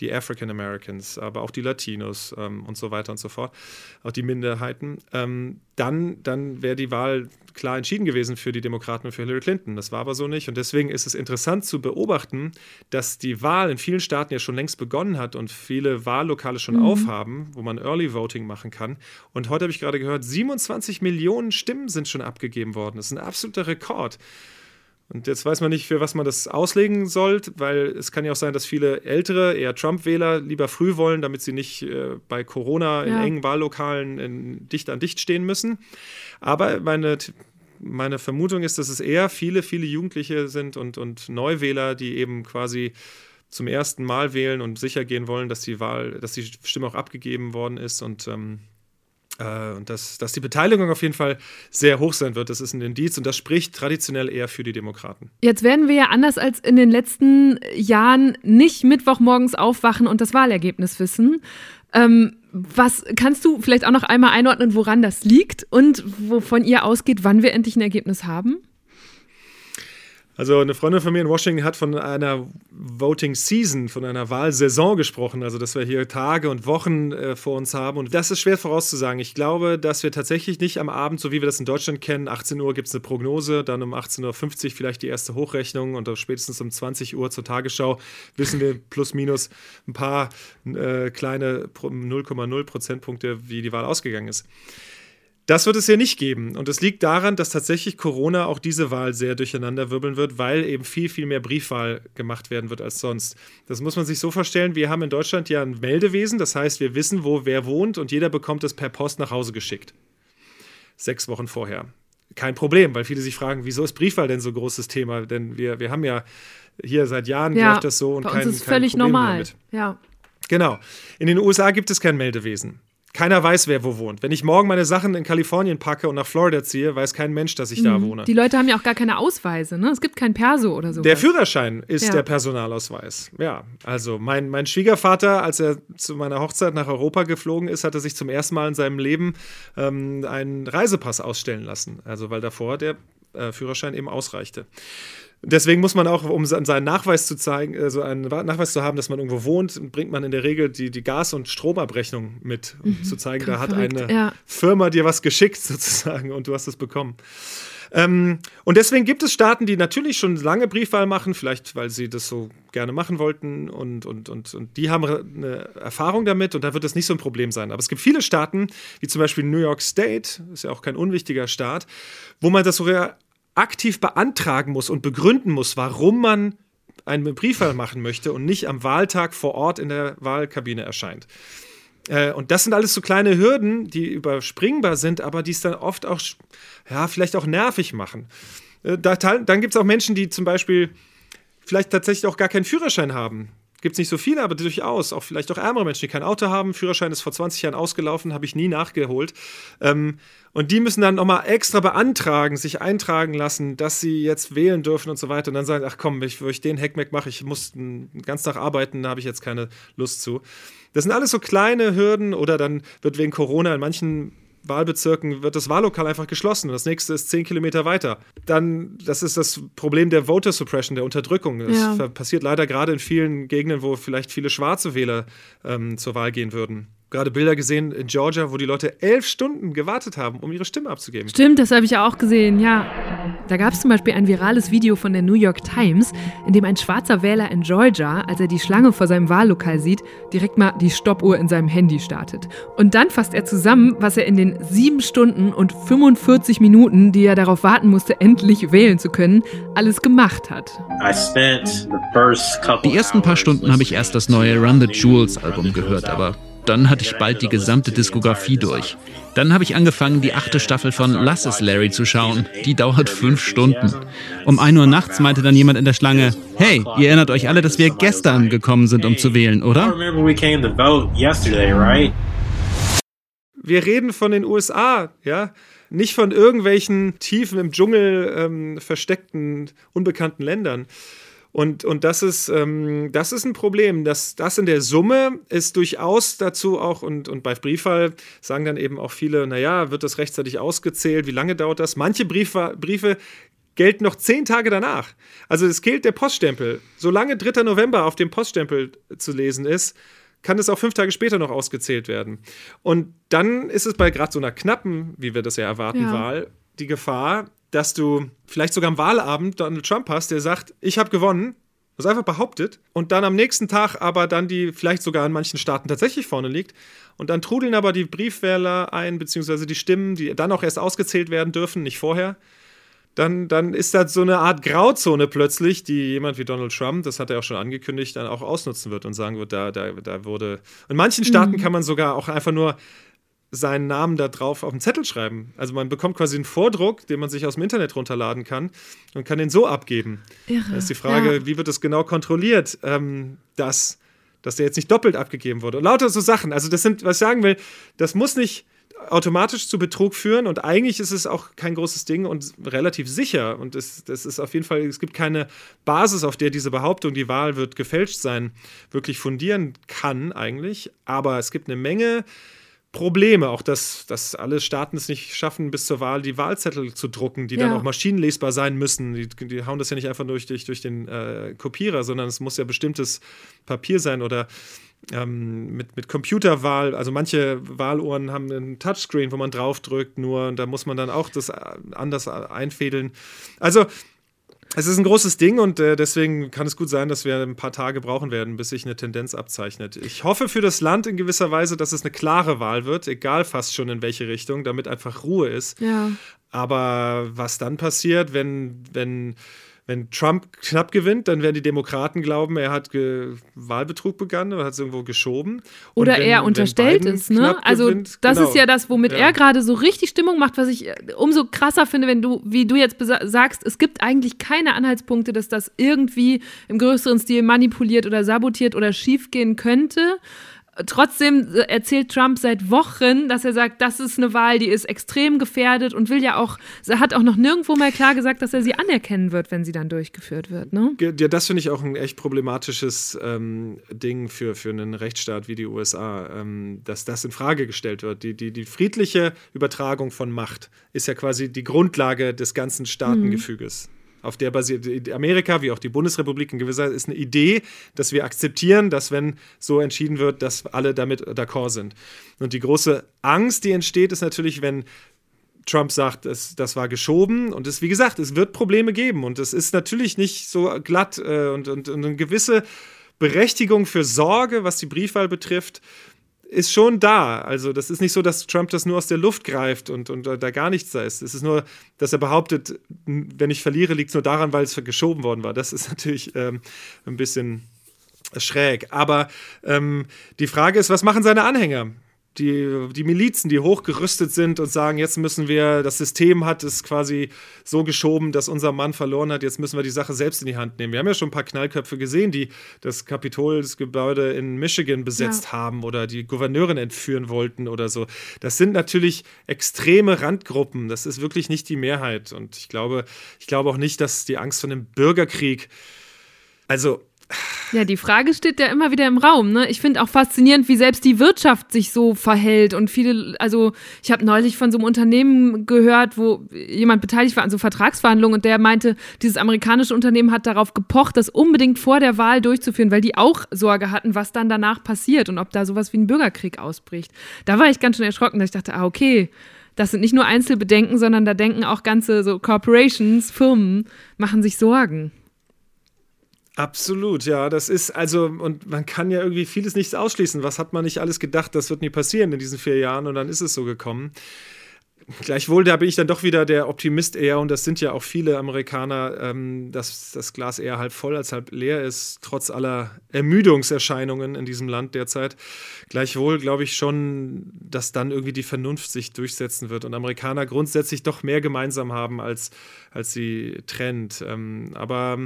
die African Americans, aber auch die Latinos ähm, und so weiter und so fort, auch die Minderheiten, ähm, dann, dann wäre die Wahl klar entschieden gewesen für die Demokraten und für Hillary Clinton. Das war aber so nicht. Und deswegen ist es interessant zu beobachten, dass die Wahl in vielen Staaten ja schon längst begonnen hat und viele Wahllokale schon mhm. aufhaben, wo man Early Voting machen kann. Und heute habe ich gerade gehört, 27 Millionen Stimmen sind schon abgegeben worden. Das ist ein absoluter Rekord. Und jetzt weiß man nicht, für was man das auslegen soll, weil es kann ja auch sein, dass viele ältere, eher Trump-Wähler lieber früh wollen, damit sie nicht äh, bei Corona in ja. engen Wahllokalen in, dicht an dicht stehen müssen. Aber meine, meine Vermutung ist, dass es eher viele, viele Jugendliche sind und, und Neuwähler, die eben quasi zum ersten Mal wählen und sicher gehen wollen, dass die Wahl, dass die Stimme auch abgegeben worden ist und ähm, äh, und dass, dass die Beteiligung auf jeden Fall sehr hoch sein wird. Das ist ein Indiz und das spricht traditionell eher für die Demokraten. Jetzt werden wir ja anders als in den letzten Jahren nicht Mittwochmorgens aufwachen und das Wahlergebnis wissen. Ähm, was kannst du vielleicht auch noch einmal einordnen, woran das liegt und wovon ihr ausgeht, wann wir endlich ein Ergebnis haben? Also eine Freundin von mir in Washington hat von einer Voting Season, von einer Wahlsaison gesprochen, also dass wir hier Tage und Wochen äh, vor uns haben. Und das ist schwer vorauszusagen. Ich glaube, dass wir tatsächlich nicht am Abend, so wie wir das in Deutschland kennen, 18 Uhr gibt es eine Prognose, dann um 18.50 Uhr vielleicht die erste Hochrechnung und spätestens um 20 Uhr zur Tagesschau wissen wir *laughs* plus minus ein paar äh, kleine 0,0 Prozentpunkte, wie die Wahl ausgegangen ist. Das wird es hier nicht geben. Und es liegt daran, dass tatsächlich Corona auch diese Wahl sehr durcheinander wirbeln wird, weil eben viel, viel mehr Briefwahl gemacht werden wird als sonst. Das muss man sich so vorstellen, wir haben in Deutschland ja ein Meldewesen, das heißt, wir wissen, wo wer wohnt und jeder bekommt es per Post nach Hause geschickt. Sechs Wochen vorher. Kein Problem, weil viele sich fragen, wieso ist Briefwahl denn so ein großes Thema? Denn wir, wir haben ja hier seit Jahren ja, läuft das so und bei kein, uns ist völlig Problem normal. Damit. Ja. Genau. In den USA gibt es kein Meldewesen. Keiner weiß, wer wo wohnt. Wenn ich morgen meine Sachen in Kalifornien packe und nach Florida ziehe, weiß kein Mensch, dass ich mhm. da wohne. Die Leute haben ja auch gar keine Ausweise, ne? Es gibt kein Perso oder so. Der Führerschein ist ja. der Personalausweis. Ja, also mein, mein Schwiegervater, als er zu meiner Hochzeit nach Europa geflogen ist, hat er sich zum ersten Mal in seinem Leben ähm, einen Reisepass ausstellen lassen. Also weil davor der äh, Führerschein eben ausreichte. Deswegen muss man auch, um seinen Nachweis zu zeigen, also einen Nachweis zu haben, dass man irgendwo wohnt, bringt man in der Regel die, die Gas- und Stromabrechnung mit, um mhm, zu zeigen, da hat verrückt, eine ja. Firma dir was geschickt *laughs* sozusagen und du hast es bekommen. Ähm, und deswegen gibt es Staaten, die natürlich schon lange Briefwahl machen, vielleicht weil sie das so gerne machen wollten und, und, und, und die haben eine Erfahrung damit und da wird das nicht so ein Problem sein. Aber es gibt viele Staaten, wie zum Beispiel New York State, ist ja auch kein unwichtiger Staat, wo man das sogar aktiv beantragen muss und begründen muss, warum man einen Briefwahl machen möchte und nicht am Wahltag vor Ort in der Wahlkabine erscheint. Äh, und das sind alles so kleine Hürden, die überspringbar sind, aber die es dann oft auch, ja, vielleicht auch nervig machen. Äh, da, dann gibt es auch Menschen, die zum Beispiel vielleicht tatsächlich auch gar keinen Führerschein haben. Gibt es nicht so viele, aber durchaus. Auch vielleicht auch ärmere Menschen, die kein Auto haben. Führerschein ist vor 20 Jahren ausgelaufen, habe ich nie nachgeholt. Ähm, und die müssen dann nochmal extra beantragen, sich eintragen lassen, dass sie jetzt wählen dürfen und so weiter. Und dann sagen, ach komm, ich, wo ich den Hackmack mache, ich muss den ganzen Tag arbeiten, da habe ich jetzt keine Lust zu. Das sind alles so kleine Hürden oder dann wird wegen Corona in manchen Wahlbezirken wird das Wahllokal einfach geschlossen und das nächste ist zehn Kilometer weiter. Dann, das ist das Problem der Voter Suppression, der Unterdrückung. Das ja. passiert leider gerade in vielen Gegenden, wo vielleicht viele schwarze Wähler ähm, zur Wahl gehen würden gerade Bilder gesehen in Georgia, wo die Leute elf Stunden gewartet haben, um ihre Stimme abzugeben. Stimmt, das habe ich ja auch gesehen, ja. Da gab es zum Beispiel ein virales Video von der New York Times, in dem ein schwarzer Wähler in Georgia, als er die Schlange vor seinem Wahllokal sieht, direkt mal die Stoppuhr in seinem Handy startet. Und dann fasst er zusammen, was er in den sieben Stunden und 45 Minuten, die er darauf warten musste, endlich wählen zu können, alles gemacht hat. Die ersten paar Stunden habe ich erst das neue Run the Jewels Album gehört, aber dann hatte ich bald die gesamte Diskografie durch. Dann habe ich angefangen, die achte Staffel von Lass es Larry zu schauen. Die dauert fünf Stunden. Um ein Uhr nachts meinte dann jemand in der Schlange, hey, ihr erinnert euch alle, dass wir gestern gekommen sind, um zu wählen, oder? Wir reden von den USA, ja? Nicht von irgendwelchen tiefen im Dschungel ähm, versteckten, unbekannten Ländern. Und, und das, ist, ähm, das ist ein Problem. Das, das in der Summe ist durchaus dazu auch, und, und bei Briefwahl sagen dann eben auch viele, naja, wird das rechtzeitig ausgezählt? Wie lange dauert das? Manche Briefe, Briefe gelten noch zehn Tage danach. Also es gilt der Poststempel. Solange 3. November auf dem Poststempel zu lesen ist, kann es auch fünf Tage später noch ausgezählt werden. Und dann ist es bei gerade so einer knappen, wie wir das ja erwarten, ja. Wahl, die Gefahr, dass du vielleicht sogar am Wahlabend Donald Trump hast, der sagt, ich habe gewonnen, das einfach behauptet und dann am nächsten Tag aber dann die vielleicht sogar in manchen Staaten tatsächlich vorne liegt und dann trudeln aber die Briefwähler ein, beziehungsweise die Stimmen, die dann auch erst ausgezählt werden dürfen, nicht vorher. Dann, dann ist das so eine Art Grauzone plötzlich, die jemand wie Donald Trump, das hat er auch schon angekündigt, dann auch ausnutzen wird und sagen wird, da, da, da wurde. In manchen Staaten mhm. kann man sogar auch einfach nur seinen Namen da drauf auf den Zettel schreiben. Also man bekommt quasi einen Vordruck, den man sich aus dem Internet runterladen kann und kann den so abgeben. Irre. Da ist die Frage, ja. wie wird das genau kontrolliert, ähm, dass, dass der jetzt nicht doppelt abgegeben wurde. Und lauter so Sachen. Also das sind, was ich sagen will, das muss nicht automatisch zu Betrug führen und eigentlich ist es auch kein großes Ding und relativ sicher und es, das ist auf jeden Fall, es gibt keine Basis, auf der diese Behauptung, die Wahl wird gefälscht sein, wirklich fundieren kann eigentlich, aber es gibt eine Menge Probleme, auch dass, dass alle Staaten es nicht schaffen, bis zur Wahl die Wahlzettel zu drucken, die ja. dann auch maschinenlesbar sein müssen. Die, die, hauen das ja nicht einfach durch, durch, durch den äh, Kopierer, sondern es muss ja bestimmtes Papier sein oder ähm, mit, mit Computerwahl. Also manche Wahluhren haben einen Touchscreen, wo man draufdrückt, nur da muss man dann auch das äh, anders einfädeln. Also es ist ein großes Ding und äh, deswegen kann es gut sein, dass wir ein paar Tage brauchen werden, bis sich eine Tendenz abzeichnet. Ich hoffe für das Land in gewisser Weise, dass es eine klare Wahl wird, egal fast schon in welche Richtung, damit einfach Ruhe ist. Ja. Aber was dann passiert, wenn, wenn wenn Trump knapp gewinnt, dann werden die Demokraten glauben, er hat Wahlbetrug begangen oder hat es irgendwo geschoben. Oder wenn, er unterstellt es, ne? Also gewinnt, das genau. ist ja das, womit ja. er gerade so richtig Stimmung macht, was ich äh, umso krasser finde, wenn du, wie du jetzt sagst, es gibt eigentlich keine Anhaltspunkte, dass das irgendwie im größeren Stil manipuliert oder sabotiert oder schiefgehen könnte. Trotzdem erzählt Trump seit Wochen, dass er sagt, das ist eine Wahl, die ist extrem gefährdet und will ja auch, hat auch noch nirgendwo mal klar gesagt, dass er sie anerkennen wird, wenn sie dann durchgeführt wird. Ne? Ja, das finde ich auch ein echt problematisches ähm, Ding für, für einen Rechtsstaat wie die USA, ähm, dass das in Frage gestellt wird. Die, die, die friedliche Übertragung von Macht ist ja quasi die Grundlage des ganzen Staatengefüges. Mhm auf der basiert Amerika wie auch die Bundesrepublik in gewisser Weise ist eine Idee, dass wir akzeptieren, dass wenn so entschieden wird, dass alle damit d'accord sind. Und die große Angst, die entsteht, ist natürlich, wenn Trump sagt, das, das war geschoben. Und es, wie gesagt, es wird Probleme geben. Und es ist natürlich nicht so glatt äh, und, und, und eine gewisse Berechtigung für Sorge, was die Briefwahl betrifft, ist schon da. Also das ist nicht so, dass Trump das nur aus der Luft greift und, und da gar nichts da ist. Es ist nur, dass er behauptet, wenn ich verliere, liegt es nur daran, weil es geschoben worden war. Das ist *laughs* natürlich ähm, ein bisschen schräg. Aber ähm, die Frage ist, was machen seine Anhänger? Die, die Milizen, die hochgerüstet sind und sagen, jetzt müssen wir, das System hat es quasi so geschoben, dass unser Mann verloren hat, jetzt müssen wir die Sache selbst in die Hand nehmen. Wir haben ja schon ein paar Knallköpfe gesehen, die das Kapitol, das Gebäude in Michigan besetzt ja. haben oder die Gouverneurin entführen wollten oder so. Das sind natürlich extreme Randgruppen. Das ist wirklich nicht die Mehrheit. Und ich glaube, ich glaube auch nicht, dass die Angst vor einem Bürgerkrieg, also ja, die Frage steht ja immer wieder im Raum. Ne? Ich finde auch faszinierend, wie selbst die Wirtschaft sich so verhält. Und viele, also ich habe neulich von so einem Unternehmen gehört, wo jemand beteiligt war an so Vertragsverhandlungen und der meinte, dieses amerikanische Unternehmen hat darauf gepocht, das unbedingt vor der Wahl durchzuführen, weil die auch Sorge hatten, was dann danach passiert und ob da sowas wie ein Bürgerkrieg ausbricht. Da war ich ganz schön erschrocken, dass ich dachte, ah, okay, das sind nicht nur Einzelbedenken, sondern da denken auch ganze so Corporations, Firmen, machen sich Sorgen. Absolut, ja. Das ist also, und man kann ja irgendwie vieles nicht ausschließen. Was hat man nicht alles gedacht, das wird nie passieren in diesen vier Jahren und dann ist es so gekommen. Gleichwohl, da bin ich dann doch wieder der Optimist eher, und das sind ja auch viele Amerikaner, ähm, dass das Glas eher halb voll als halb leer ist, trotz aller Ermüdungserscheinungen in diesem Land derzeit. Gleichwohl glaube ich schon, dass dann irgendwie die Vernunft sich durchsetzen wird und Amerikaner grundsätzlich doch mehr gemeinsam haben, als, als sie trennt. Ähm, aber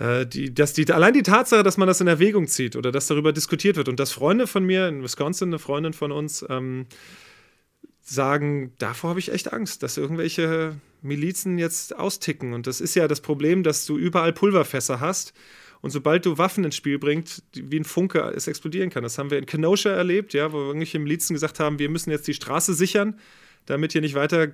die, dass die, allein die Tatsache, dass man das in Erwägung zieht oder dass darüber diskutiert wird und dass Freunde von mir in Wisconsin, eine Freundin von uns, ähm, sagen, davor habe ich echt Angst, dass irgendwelche Milizen jetzt austicken. Und das ist ja das Problem, dass du überall Pulverfässer hast. Und sobald du Waffen ins Spiel bringst, wie ein Funke es explodieren kann. Das haben wir in Kenosha erlebt, ja, wo irgendwelche Milizen gesagt haben, wir müssen jetzt die Straße sichern, damit hier nicht weiter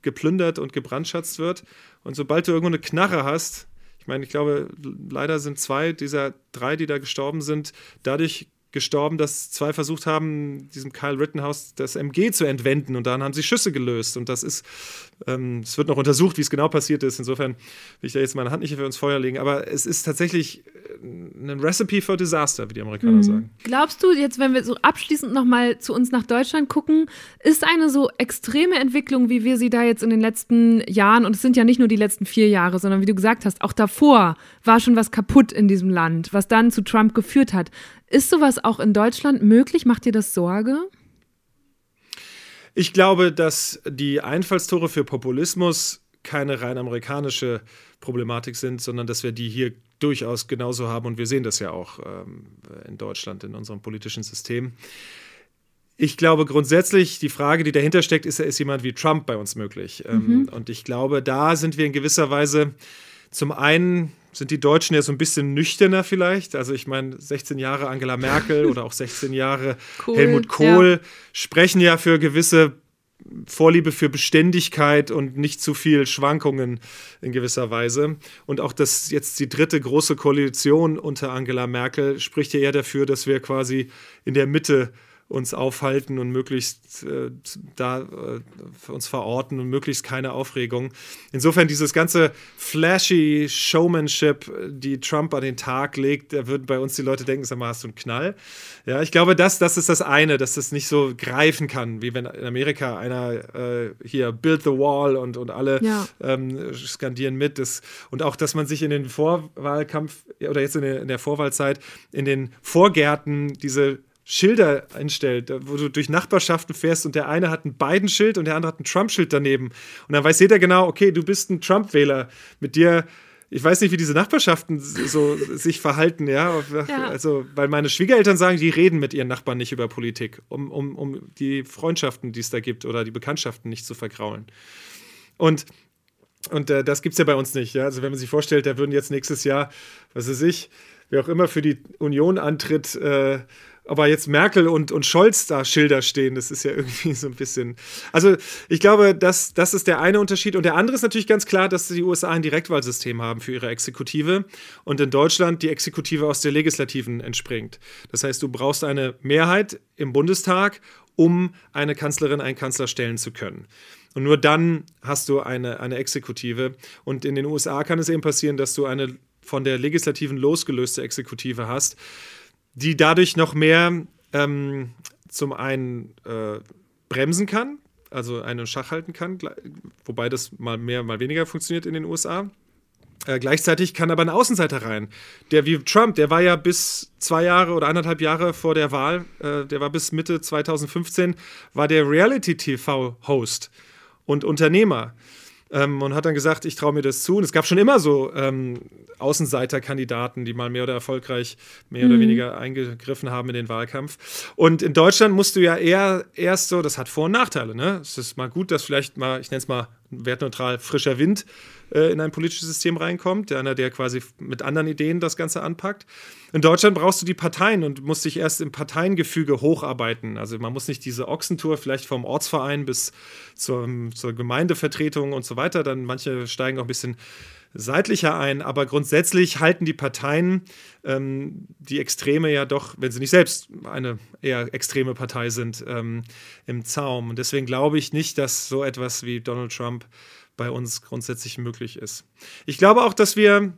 geplündert und gebrandschatzt wird. Und sobald du irgendwo eine Knarre hast, ich meine, ich glaube, leider sind zwei dieser drei, die da gestorben sind, dadurch gestorben, dass zwei versucht haben, diesem Kyle Rittenhouse das MG zu entwenden und dann haben sie Schüsse gelöst und das ist, ähm, es wird noch untersucht, wie es genau passiert ist. Insofern will ich da jetzt meine Hand nicht für uns Feuer legen, aber es ist tatsächlich äh, ein Recipe for Disaster, wie die Amerikaner mhm. sagen. Glaubst du jetzt, wenn wir so abschließend nochmal zu uns nach Deutschland gucken, ist eine so extreme Entwicklung, wie wir sie da jetzt in den letzten Jahren, und es sind ja nicht nur die letzten vier Jahre, sondern wie du gesagt hast, auch davor war schon was kaputt in diesem Land, was dann zu Trump geführt hat. Ist sowas auch in Deutschland möglich? Macht dir das Sorge? Ich glaube, dass die Einfallstore für Populismus keine rein amerikanische Problematik sind, sondern dass wir die hier durchaus genauso haben und wir sehen das ja auch ähm, in Deutschland, in unserem politischen System. Ich glaube grundsätzlich, die Frage, die dahinter steckt, ist, ist jemand wie Trump bei uns möglich? Ähm, mhm. und ich glaube, da sind wir in gewisser Weise zum einen sind die Deutschen ja so ein bisschen nüchterner vielleicht. Also ich meine, 16 Jahre Angela Merkel *laughs* oder auch 16 Jahre cool, Helmut Kohl ja. sprechen ja für gewisse Vorliebe für Beständigkeit und nicht zu viel Schwankungen in gewisser Weise. Und auch das jetzt die dritte große Koalition unter Angela Merkel spricht ja eher dafür, dass wir quasi in der Mitte uns aufhalten und möglichst äh, da äh, uns verorten und möglichst keine Aufregung. Insofern dieses ganze flashy Showmanship, die Trump an den Tag legt, da würden bei uns die Leute denken, sag mal, hast du einen Knall? Ja, ich glaube, das, das ist das eine, dass das nicht so greifen kann, wie wenn in Amerika einer äh, hier Build the Wall und, und alle ja. ähm, skandieren mit. Das, und auch, dass man sich in den Vorwahlkampf oder jetzt in der, in der Vorwahlzeit in den Vorgärten diese Schilder einstellt, wo du durch Nachbarschaften fährst und der eine hat ein Biden-Schild und der andere hat ein Trump-Schild daneben. Und dann weiß jeder genau, okay, du bist ein Trump-Wähler. Mit dir, ich weiß nicht, wie diese Nachbarschaften so *laughs* sich verhalten, ja? ja. Also, weil meine Schwiegereltern sagen, die reden mit ihren Nachbarn nicht über Politik, um, um, um die Freundschaften, die es da gibt oder die Bekanntschaften nicht zu vergraulen. Und und äh, das gibt es ja bei uns nicht. Ja? Also wenn man sich vorstellt, da würden jetzt nächstes Jahr, was weiß ich, wer auch immer für die Union antritt, äh, aber jetzt Merkel und, und Scholz da Schilder stehen, das ist ja irgendwie so ein bisschen. Also ich glaube, das, das ist der eine Unterschied. Und der andere ist natürlich ganz klar, dass die USA ein Direktwahlsystem haben für ihre Exekutive und in Deutschland die Exekutive aus der Legislativen entspringt. Das heißt, du brauchst eine Mehrheit im Bundestag, um eine Kanzlerin, einen Kanzler stellen zu können. Und nur dann hast du eine, eine Exekutive. Und in den USA kann es eben passieren, dass du eine von der Legislativen losgelöste Exekutive hast die dadurch noch mehr ähm, zum einen äh, bremsen kann, also einen Schach halten kann, wobei das mal mehr, mal weniger funktioniert in den USA. Äh, gleichzeitig kann aber ein Außenseiter rein. Der wie Trump, der war ja bis zwei Jahre oder anderthalb Jahre vor der Wahl, äh, der war bis Mitte 2015, war der Reality-TV-Host und Unternehmer ähm, und hat dann gesagt, ich traue mir das zu. Und es gab schon immer so ähm, Außenseiterkandidaten, die mal mehr oder erfolgreich mehr mhm. oder weniger eingegriffen haben in den Wahlkampf. Und in Deutschland musst du ja eher erst so, das hat Vor- und Nachteile. Ne? Es ist mal gut, dass vielleicht mal, ich nenne es mal wertneutral, frischer Wind äh, in ein politisches System reinkommt, einer, der quasi mit anderen Ideen das Ganze anpackt. In Deutschland brauchst du die Parteien und musst dich erst im Parteiengefüge hocharbeiten. Also man muss nicht diese Ochsentour vielleicht vom Ortsverein bis zur, zur Gemeindevertretung und so weiter. Dann manche steigen auch ein bisschen seitlicher ein, aber grundsätzlich halten die Parteien ähm, die Extreme ja doch, wenn sie nicht selbst eine eher extreme Partei sind, ähm, im Zaum. Und deswegen glaube ich nicht, dass so etwas wie Donald Trump bei uns grundsätzlich möglich ist. Ich glaube auch, dass wir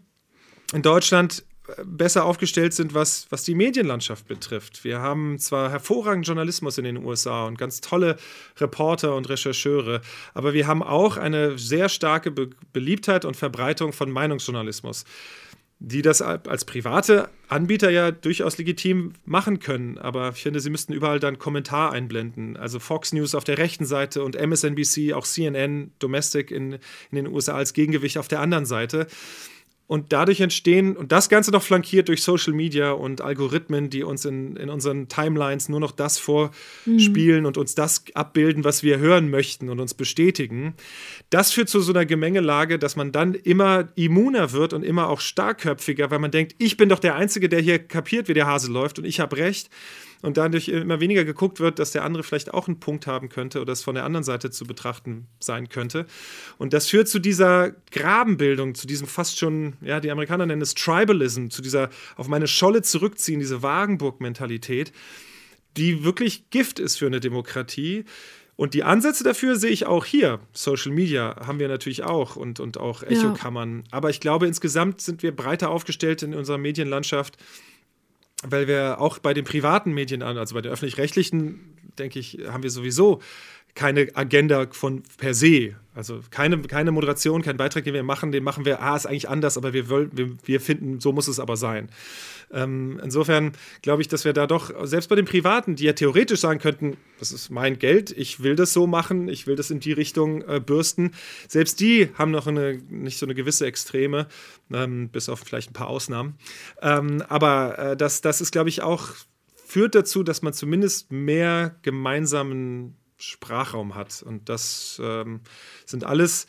in Deutschland besser aufgestellt sind, was, was die Medienlandschaft betrifft. Wir haben zwar hervorragenden Journalismus in den USA und ganz tolle Reporter und Rechercheure, aber wir haben auch eine sehr starke Be Beliebtheit und Verbreitung von Meinungsjournalismus, die das als private Anbieter ja durchaus legitim machen können. Aber ich finde, sie müssten überall dann Kommentar einblenden. Also Fox News auf der rechten Seite und MSNBC, auch CNN, Domestic in, in den USA als Gegengewicht auf der anderen Seite. Und dadurch entstehen, und das Ganze noch flankiert durch Social Media und Algorithmen, die uns in, in unseren Timelines nur noch das vorspielen mhm. und uns das abbilden, was wir hören möchten und uns bestätigen. Das führt zu so einer Gemengelage, dass man dann immer immuner wird und immer auch starkköpfiger, weil man denkt, ich bin doch der Einzige, der hier kapiert, wie der Hase läuft und ich habe recht. Und dadurch immer weniger geguckt wird, dass der andere vielleicht auch einen Punkt haben könnte oder es von der anderen Seite zu betrachten sein könnte. Und das führt zu dieser Grabenbildung, zu diesem fast schon, ja, die Amerikaner nennen es Tribalism, zu dieser auf meine Scholle zurückziehen, diese Wagenburg-Mentalität, die wirklich Gift ist für eine Demokratie. Und die Ansätze dafür sehe ich auch hier. Social Media haben wir natürlich auch und, und auch Echokammern. Ja. Aber ich glaube, insgesamt sind wir breiter aufgestellt in unserer Medienlandschaft, weil wir auch bei den privaten Medien, also bei den öffentlich-rechtlichen, denke ich, haben wir sowieso keine Agenda von per se. Also keine, keine Moderation, kein Beitrag, den wir machen, den machen wir, ah, ist eigentlich anders, aber wir, wollen, wir, wir finden, so muss es aber sein. Ähm, insofern glaube ich, dass wir da doch, selbst bei den Privaten, die ja theoretisch sagen könnten, das ist mein Geld, ich will das so machen, ich will das in die Richtung äh, bürsten, selbst die haben noch eine, nicht so eine gewisse Extreme, ähm, bis auf vielleicht ein paar Ausnahmen. Ähm, aber äh, das, das ist, glaube ich, auch, führt dazu, dass man zumindest mehr gemeinsamen Sprachraum hat. Und das ähm, sind alles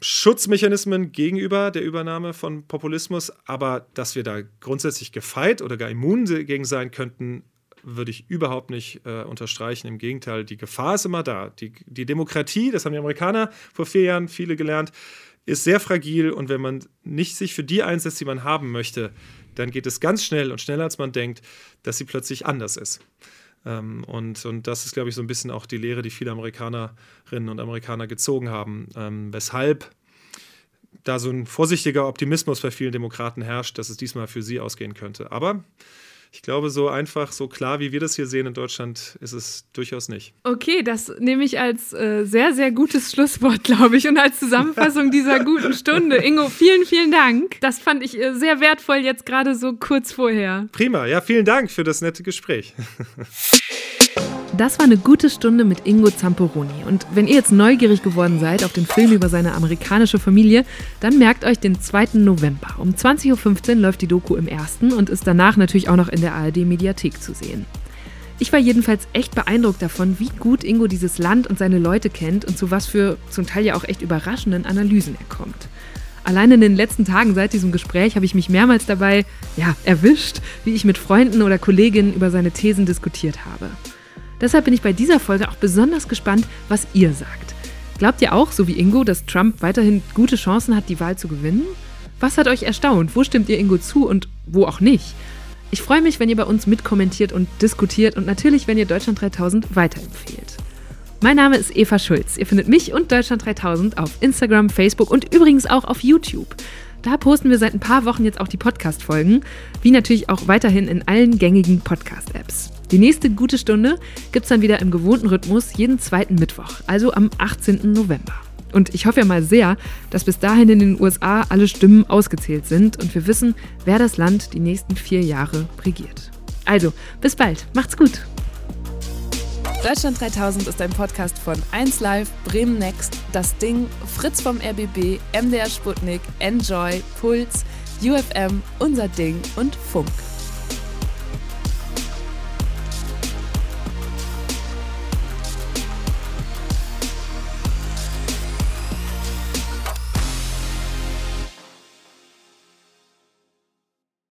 Schutzmechanismen gegenüber der Übernahme von Populismus, aber dass wir da grundsätzlich gefeit oder gar immun gegen sein könnten, würde ich überhaupt nicht äh, unterstreichen. Im Gegenteil, die Gefahr ist immer da. Die, die Demokratie, das haben die Amerikaner vor vier Jahren viele gelernt, ist sehr fragil und wenn man nicht sich für die einsetzt, die man haben möchte, dann geht es ganz schnell und schneller als man denkt, dass sie plötzlich anders ist. Ähm, und, und das ist, glaube ich, so ein bisschen auch die Lehre, die viele Amerikanerinnen und Amerikaner gezogen haben, ähm, weshalb da so ein vorsichtiger Optimismus bei vielen Demokraten herrscht, dass es diesmal für sie ausgehen könnte. Aber ich glaube, so einfach, so klar, wie wir das hier sehen in Deutschland, ist es durchaus nicht. Okay, das nehme ich als äh, sehr, sehr gutes Schlusswort, glaube ich, und als Zusammenfassung *laughs* dieser guten Stunde. Ingo, vielen, vielen Dank. Das fand ich äh, sehr wertvoll jetzt gerade so kurz vorher. Prima, ja, vielen Dank für das nette Gespräch. *laughs* Das war eine gute Stunde mit Ingo Zamperoni. Und wenn ihr jetzt neugierig geworden seid auf den Film über seine amerikanische Familie, dann merkt euch den 2. November. Um 20.15 Uhr läuft die Doku im ersten und ist danach natürlich auch noch in der ARD-Mediathek zu sehen. Ich war jedenfalls echt beeindruckt davon, wie gut Ingo dieses Land und seine Leute kennt und zu was für zum Teil ja auch echt überraschenden Analysen er kommt. Allein in den letzten Tagen seit diesem Gespräch habe ich mich mehrmals dabei, ja, erwischt, wie ich mit Freunden oder Kolleginnen über seine Thesen diskutiert habe. Deshalb bin ich bei dieser Folge auch besonders gespannt, was ihr sagt. Glaubt ihr auch, so wie Ingo, dass Trump weiterhin gute Chancen hat, die Wahl zu gewinnen? Was hat euch erstaunt? Wo stimmt ihr Ingo zu und wo auch nicht? Ich freue mich, wenn ihr bei uns mitkommentiert und diskutiert und natürlich, wenn ihr Deutschland 3000 weiterempfehlt. Mein Name ist Eva Schulz. Ihr findet mich und Deutschland 3000 auf Instagram, Facebook und übrigens auch auf YouTube. Da posten wir seit ein paar Wochen jetzt auch die Podcast-Folgen, wie natürlich auch weiterhin in allen gängigen Podcast-Apps. Die nächste gute Stunde gibt es dann wieder im gewohnten Rhythmus jeden zweiten Mittwoch, also am 18. November. Und ich hoffe ja mal sehr, dass bis dahin in den USA alle Stimmen ausgezählt sind und wir wissen, wer das Land die nächsten vier Jahre regiert. Also, bis bald. Macht's gut. Deutschland 3000 ist ein Podcast von 1Live, Bremen Next, Das Ding, Fritz vom RBB, MDR Sputnik, Enjoy, Puls, UFM, Unser Ding und Funk.